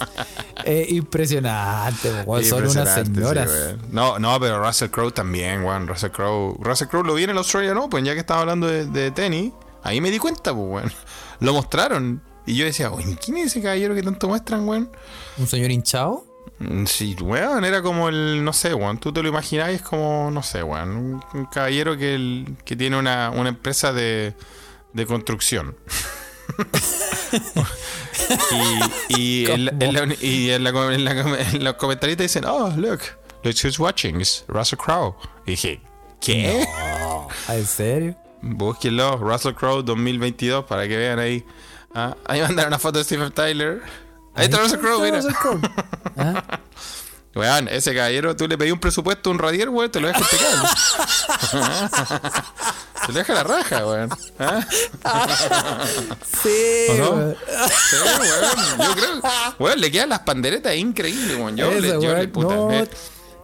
C: Eh, impresionante, weón, son unas
B: sí,
C: señoras.
B: no, no, pero Russell Crowe también, weón. Russell Crowe. Russell Crowe lo vi en el Australian Open, ya que estaba hablando de, de tenis. Ahí me di cuenta, pues, weón. Lo mostraron. Y yo decía, oye, ¿quién es ese caballero que tanto muestran, weón?
C: Un señor hinchado.
B: Mm, Sí, weón, era como el, no sé, weón, tú te lo imaginabas, es como, no sé, weón, un, un caballero que, el- que tiene una, una empresa de, de construcción. y y, en la- en la- y en, la, en, la- en los comentaristas dicen, oh, look, look who's watching, it's Russell Crowe. Y dije, ¿qué?
C: Oh, ¿En serio?
B: Búsquenlo, Russell Crowe 2022, para que vean ahí. Ah, ahí mandaron una foto de Stephen Tyler. Ahí está Russell Crowe, mira.
C: Russell Crowe. ¿Ah?
B: Weón, ese caballero, tú le pedí un presupuesto a un radier, weón, te lo deja impecable. te lo deja la raja, weón. ¿Ah?
C: Sí,
B: ¿O no?
C: weón.
B: Sí, weón. Yo creo. Weón, le quedan las panderetas increíbles, weón. Yo, le, yo le
C: weón,
B: puta.
C: no.
B: eh,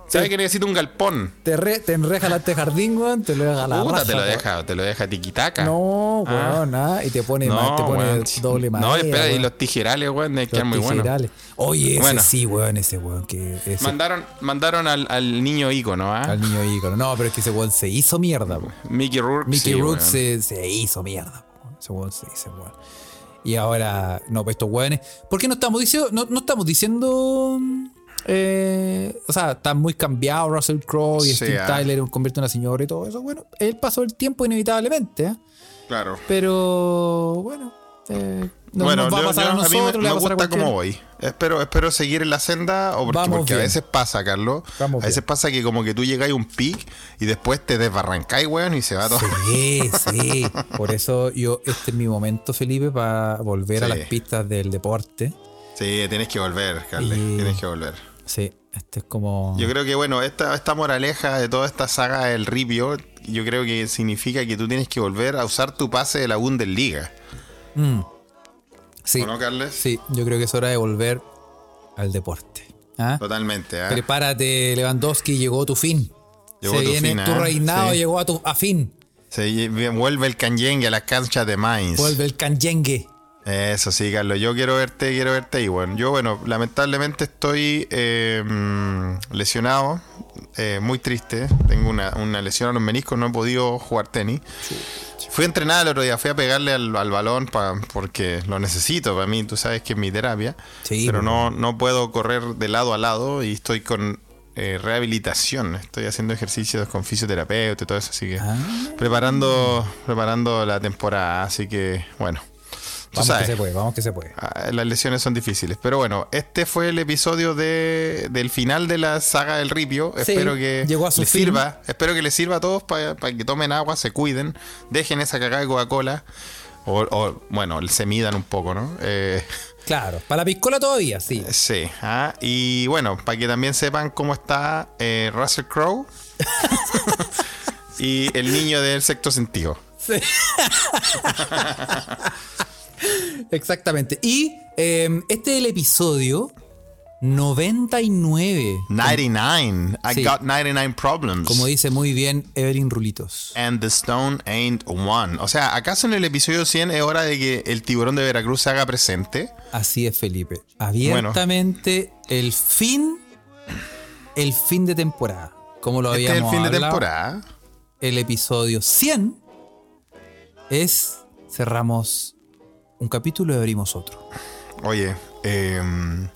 B: ¿Sabes que necesito un galpón?
C: Te, re- te enreja la jardín, weón, te lo deja la
B: Puta,
C: raja,
B: te lo deja, te lo deja tiquitaca.
C: No, weón, nada. Y te pone, te pone
B: weón.
C: doble madera.
B: No, espera, y los tijerales, weón,
C: Los
B: quedar muy buenos.
C: Oye, ese
B: Bueno.
C: sí, weón, ese weón que ese,
B: Mandaron, mandaron al, al niño ícono, ¿ah?
C: al niño ícono. No, pero es que ese weón se hizo mierda, weón.
B: Mickey Rourke.
C: Mickey
B: sí,
C: Rourke se, se hizo mierda. weón. Ese weón se hizo weón. Y ahora, no, pues estos weones. ¿Por qué no estamos diciendo, no, no estamos diciendo. Eh, o sea, está muy cambiado Russell Crowe y
B: Sí,
C: Steve
B: ah.
C: Tyler convierte en una señora y todo eso. Bueno, él pasó el tiempo inevitablemente, ¿eh?
B: Claro.
C: Pero bueno, Eh, no
B: bueno,
C: nos va a pasar
B: yo-
C: a
B: a mí
C: nosotros,
B: me, me
C: a pasar a
B: gusta cómo
C: cualquiera.
B: voy. Espero, espero seguir en la senda, o porque,
C: Vamos
B: porque a veces pasa, Carlos.
C: Vamos
B: a veces
C: bien.
B: pasa que como que tú llegas a un pic y después te desbarrancáis, weón, y se va todo.
C: Sí, sí. Por eso yo, este es mi momento, Felipe, para volver a las pistas del deporte.
B: Sí, tienes que volver, Carles,
C: Y-
B: tienes que volver.
C: Sí, este es como.
B: Yo creo que, bueno, esta, esta moraleja de toda esta saga del Ripio, yo creo que significa que tú tienes que volver a usar tu pase de la Bundesliga.
C: Mm. Sí,
B: ¿O no, Carles?
C: sí, yo creo que es hora de volver al deporte. ¿Ah?
B: Totalmente, ¿ah?
C: Prepárate, Lewandowski, llegó tu fin.
B: Llegó
C: Se
B: tu
C: viene
B: fin,
C: tu
B: ¿ah?
C: reinado,
B: Sí.
C: llegó a tu a fin.
B: Se vuelve el Kanyenge a las canchas de Mainz.
C: Vuelve el canyengue.
B: Eso sí, Carlos. Yo quiero verte, quiero verte ahí, bueno. Yo, bueno, lamentablemente estoy eh, mm, lesionado, eh, muy triste. Tengo una, una lesión a los meniscos, no he podido jugar tenis. Fui a entrenar el otro día, fui a pegarle al, al balón pa- porque lo necesito para mí, tú sabes que es mi terapia.
C: Sí,
B: pero
C: pues.
B: no, no puedo correr de lado a lado y estoy con eh, rehabilitación. Estoy haciendo ejercicios con fisioterapeuta y todo eso, así que
C: Ah.
B: preparando, preparando la temporada. Así que, bueno.
C: Vamos
B: sabes.
C: que se puede, vamos que se puede.
B: Ah, Las lesiones son difíciles. Pero bueno, este fue el episodio de, del final de la saga del Ripio.
C: Sí,
B: espero que
C: llegó a su
B: les
C: fin.
B: sirva. Espero que les sirva a todos para que tomen agua, se cuiden, dejen esa cagada de Coca-Cola. O, o, bueno, se midan un poco, ¿no? Eh,
C: Claro, para la piscola todavía, sí.
B: sí. ah, Y bueno, para que también sepan cómo está eh, Russell Crowe y el niño del sexto sentido.
C: Exactamente. Y eh, este es el episodio 99.
B: 99. I
C: Sí.
B: got 99 problems.
C: Como dice muy bien Evelyn Rulitos.
B: And the stone ain't one. O sea, ¿acaso en el episodio 100 es hora de que el tiburón de Veracruz se haga presente?
C: Así es, Felipe. Abiertamente el fin, el fin de temporada. Como lo
B: Este es
C: habíamos
B: el fin de
C: hablado,
B: temporada.
C: El episodio 100 es cerramos un capítulo y abrimos otro.
B: Oye, em,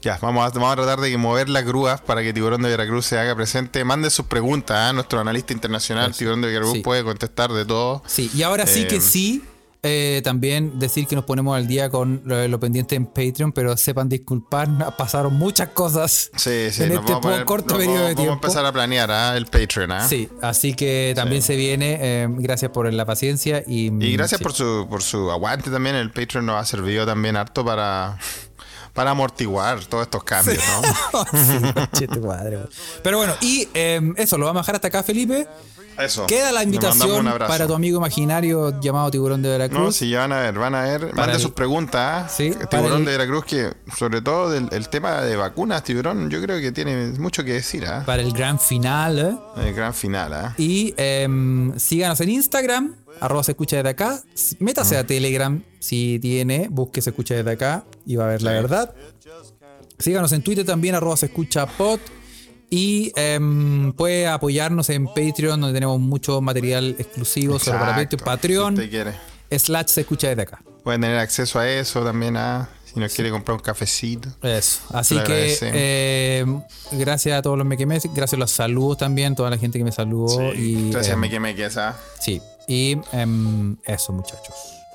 B: ya, vamos a, vamos a tratar de mover las grúas para que Tiburón de Veracruz se haga presente. Mande sus preguntas, ¿ah? nuestro analista internacional, Tiburón de Veracruz,
C: Sí.
B: puede contestar de todo.
C: Sí, y ahora sí que
B: Eh,
C: sí. Eh, también decir que nos ponemos al día con lo, lo pendiente en Patreon, pero sepan disculpar, pasaron muchas cosas
B: Sí, sí,
C: en este
B: vamos poner-
C: corto periodo
B: vamos-
C: de
B: Vamos
C: tiempo.
B: a empezar a planear ¿ah? el Patreon. ¿ah?
C: Sí, así que también se viene. eh, gracias por la paciencia y,
B: Y gracias
C: sí.
B: por su, por su aguante también. El Patreon nos ha servido también harto para, para amortiguar todos estos cambios, ¿no?
C: Sí, madre. Pero bueno, y eh, eso, lo vamos a dejar hasta acá, Felipe.
B: Eso.
C: Queda la invitación para tu amigo imaginario llamado Tiburón de Veracruz.
B: No, si ya van a ver, van a ver. Mande sus preguntas. ¿ah?
C: Sí,
B: tiburón
C: el-
B: de Veracruz, que sobre todo del el tema de vacunas, tiburón, yo creo que tiene mucho que decir. ¿ah?
C: Para el gran final. ¿eh?
B: El gran final. ¿ah?
C: Y em, síganos en Instagram, arroba se escucha desde acá. Métase a Telegram si tiene, busque se escucha desde acá y va a ver la verdad. Síganos en Twitter también, arroba se escucha pod. Y em, puede apoyarnos en Patreon, donde tenemos mucho material exclusivo solo para
B: Exacto,
C: Patreon. Patreon,
B: Si quiere.
C: slash se escucha desde acá.
B: Pueden tener acceso a eso también. ¿ah? Si nos quiere comprar un cafecito.
C: Eso. Así que eh, gracias a todos los mequemes, gracias a los saludos también, toda la gente que me saludó. y,
B: Gracias,
C: em,
B: me quemé que esa.
C: Sí. Y em, eso, muchachos.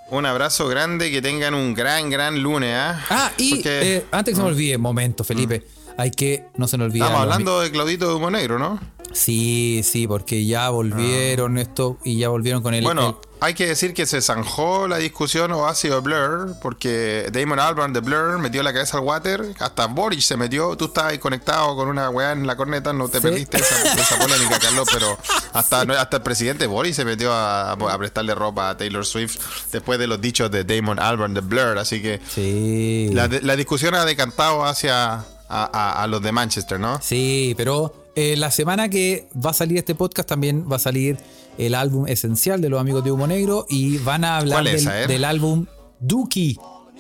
B: Un abrazo grande, que tengan un gran, gran lunes. ¿ah?
C: Ah, y
B: Porque-
C: eh, antes que se me olvide, momento, Felipe. Hay que, no se nos olvide.
B: Estamos hablando de Claudito de Humo Negro, ¿no?
C: Sí, sí, porque ya volvieron esto y ya volvieron con el.
B: Bueno, hay que decir que se zanjó la discusión o Blur, porque Damon Albarn de Blur metió la cabeza al water, hasta Boris se metió, tú estabas ahí conectado con una weá en la corneta, no te
C: Sí.
B: perdiste esa, esa polémica, Carlos, pero hasta, no, hasta el presidente Boris se metió a, a prestarle ropa a Taylor Swift después de los dichos de Damon Albarn de Blur, así que
C: sí.
B: la, la discusión ha decantado hacia a, a- a los de Manchester, ¿no?
C: Sí, pero eh, la semana que va a salir este podcast también va a salir el álbum esencial de los amigos de Humo Negro y van a hablar
B: ¿Cuál es,
C: del, álbum Dookie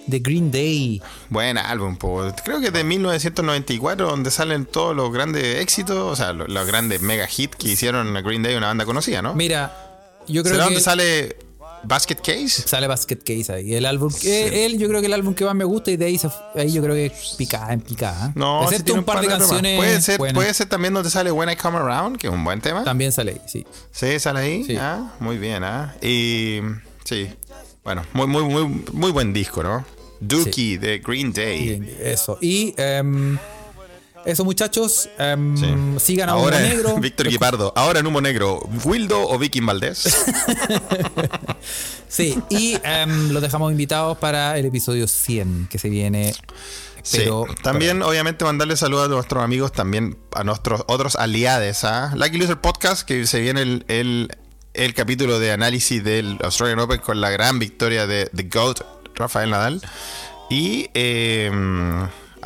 C: de Green Day.
B: Buen álbum, po. creo que es de 1994, donde salen todos los grandes éxitos, o sea, los, los grandes mega hits que hicieron Green Day, una banda conocida, ¿no?
C: Mira, yo creo
B: ¿Será
C: que
B: donde sale Basket Case?
C: sale Basket Case ahí. El álbum que él, yo creo que el álbum que más me gusta y de ahí, ahí yo creo que es picada en picada.
B: No, sí
C: excepto un par de canciones.
B: Puede ser,
C: buenas.
B: puede ser también donde sale When I Come Around, que es un buen tema.
C: También sale ahí, sí.
B: Sí, sale ahí.
C: Sí.
B: Ah, muy bien, ¿ah? Y sí. Bueno, muy, muy, muy, muy buen disco, ¿no? Dookie de Green Day.
C: Eso. Y em, eso, muchachos. em,
B: Sí.
C: Sigan a
B: Ahora,
C: Humo Negro.
B: Víctor Guipardo. Ahora en Humo Negro, ¿Wildo o Vicky Valdés?
C: Sí, y em, los dejamos invitados para el episodio 100 que se viene. Pero,
B: sí. También, obviamente, mandarle saludos a nuestros amigos, también a nuestros otros aliados, ¿ah? Lucky Loser Podcast, que se viene el, el, el capítulo de análisis del Australian Open con la gran victoria de The GOAT, Rafael Nadal. Y eh,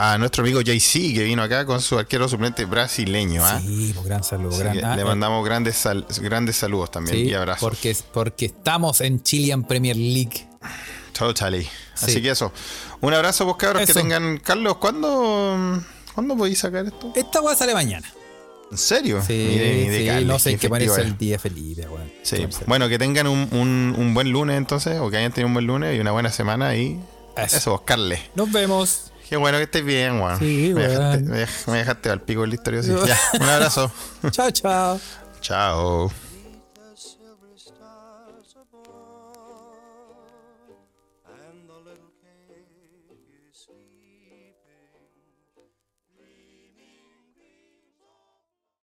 B: a nuestro amigo JC, que vino acá con su arquero suplente brasileño. ¿ah?
C: Sí, pues, gran saludo.
B: Así
C: gran- ah,
B: le
C: eh,
B: mandamos grandes, sal- grandes saludos también
C: sí,
B: y abrazos.
C: porque, porque estamos en Chilean Premier League.
B: Totally. Así
C: Sí.
B: que eso. Un abrazo, vos cabros, que tengan. Carlos, ¿cuándo, ¿cuándo podéis sacar esto?
C: Esta weá sale mañana.
B: ¿En serio?
C: Sí,
B: Ni de- ni de
C: sí, no sé
B: qué
C: parece el día Felipe, weón.
B: Sí. Bueno, que tengan un, un- un buen lunes entonces, o que hayan tenido un buen lunes y una buena semana y
C: Eso.
B: eso, Carles.
C: Nos vemos.
B: Qué bueno que estés bien, weón.
C: Sí,
B: me, dejaste, me dej- me dejaste al pico historia. así. Ya, un abrazo.
C: chao, chao.
B: Chao.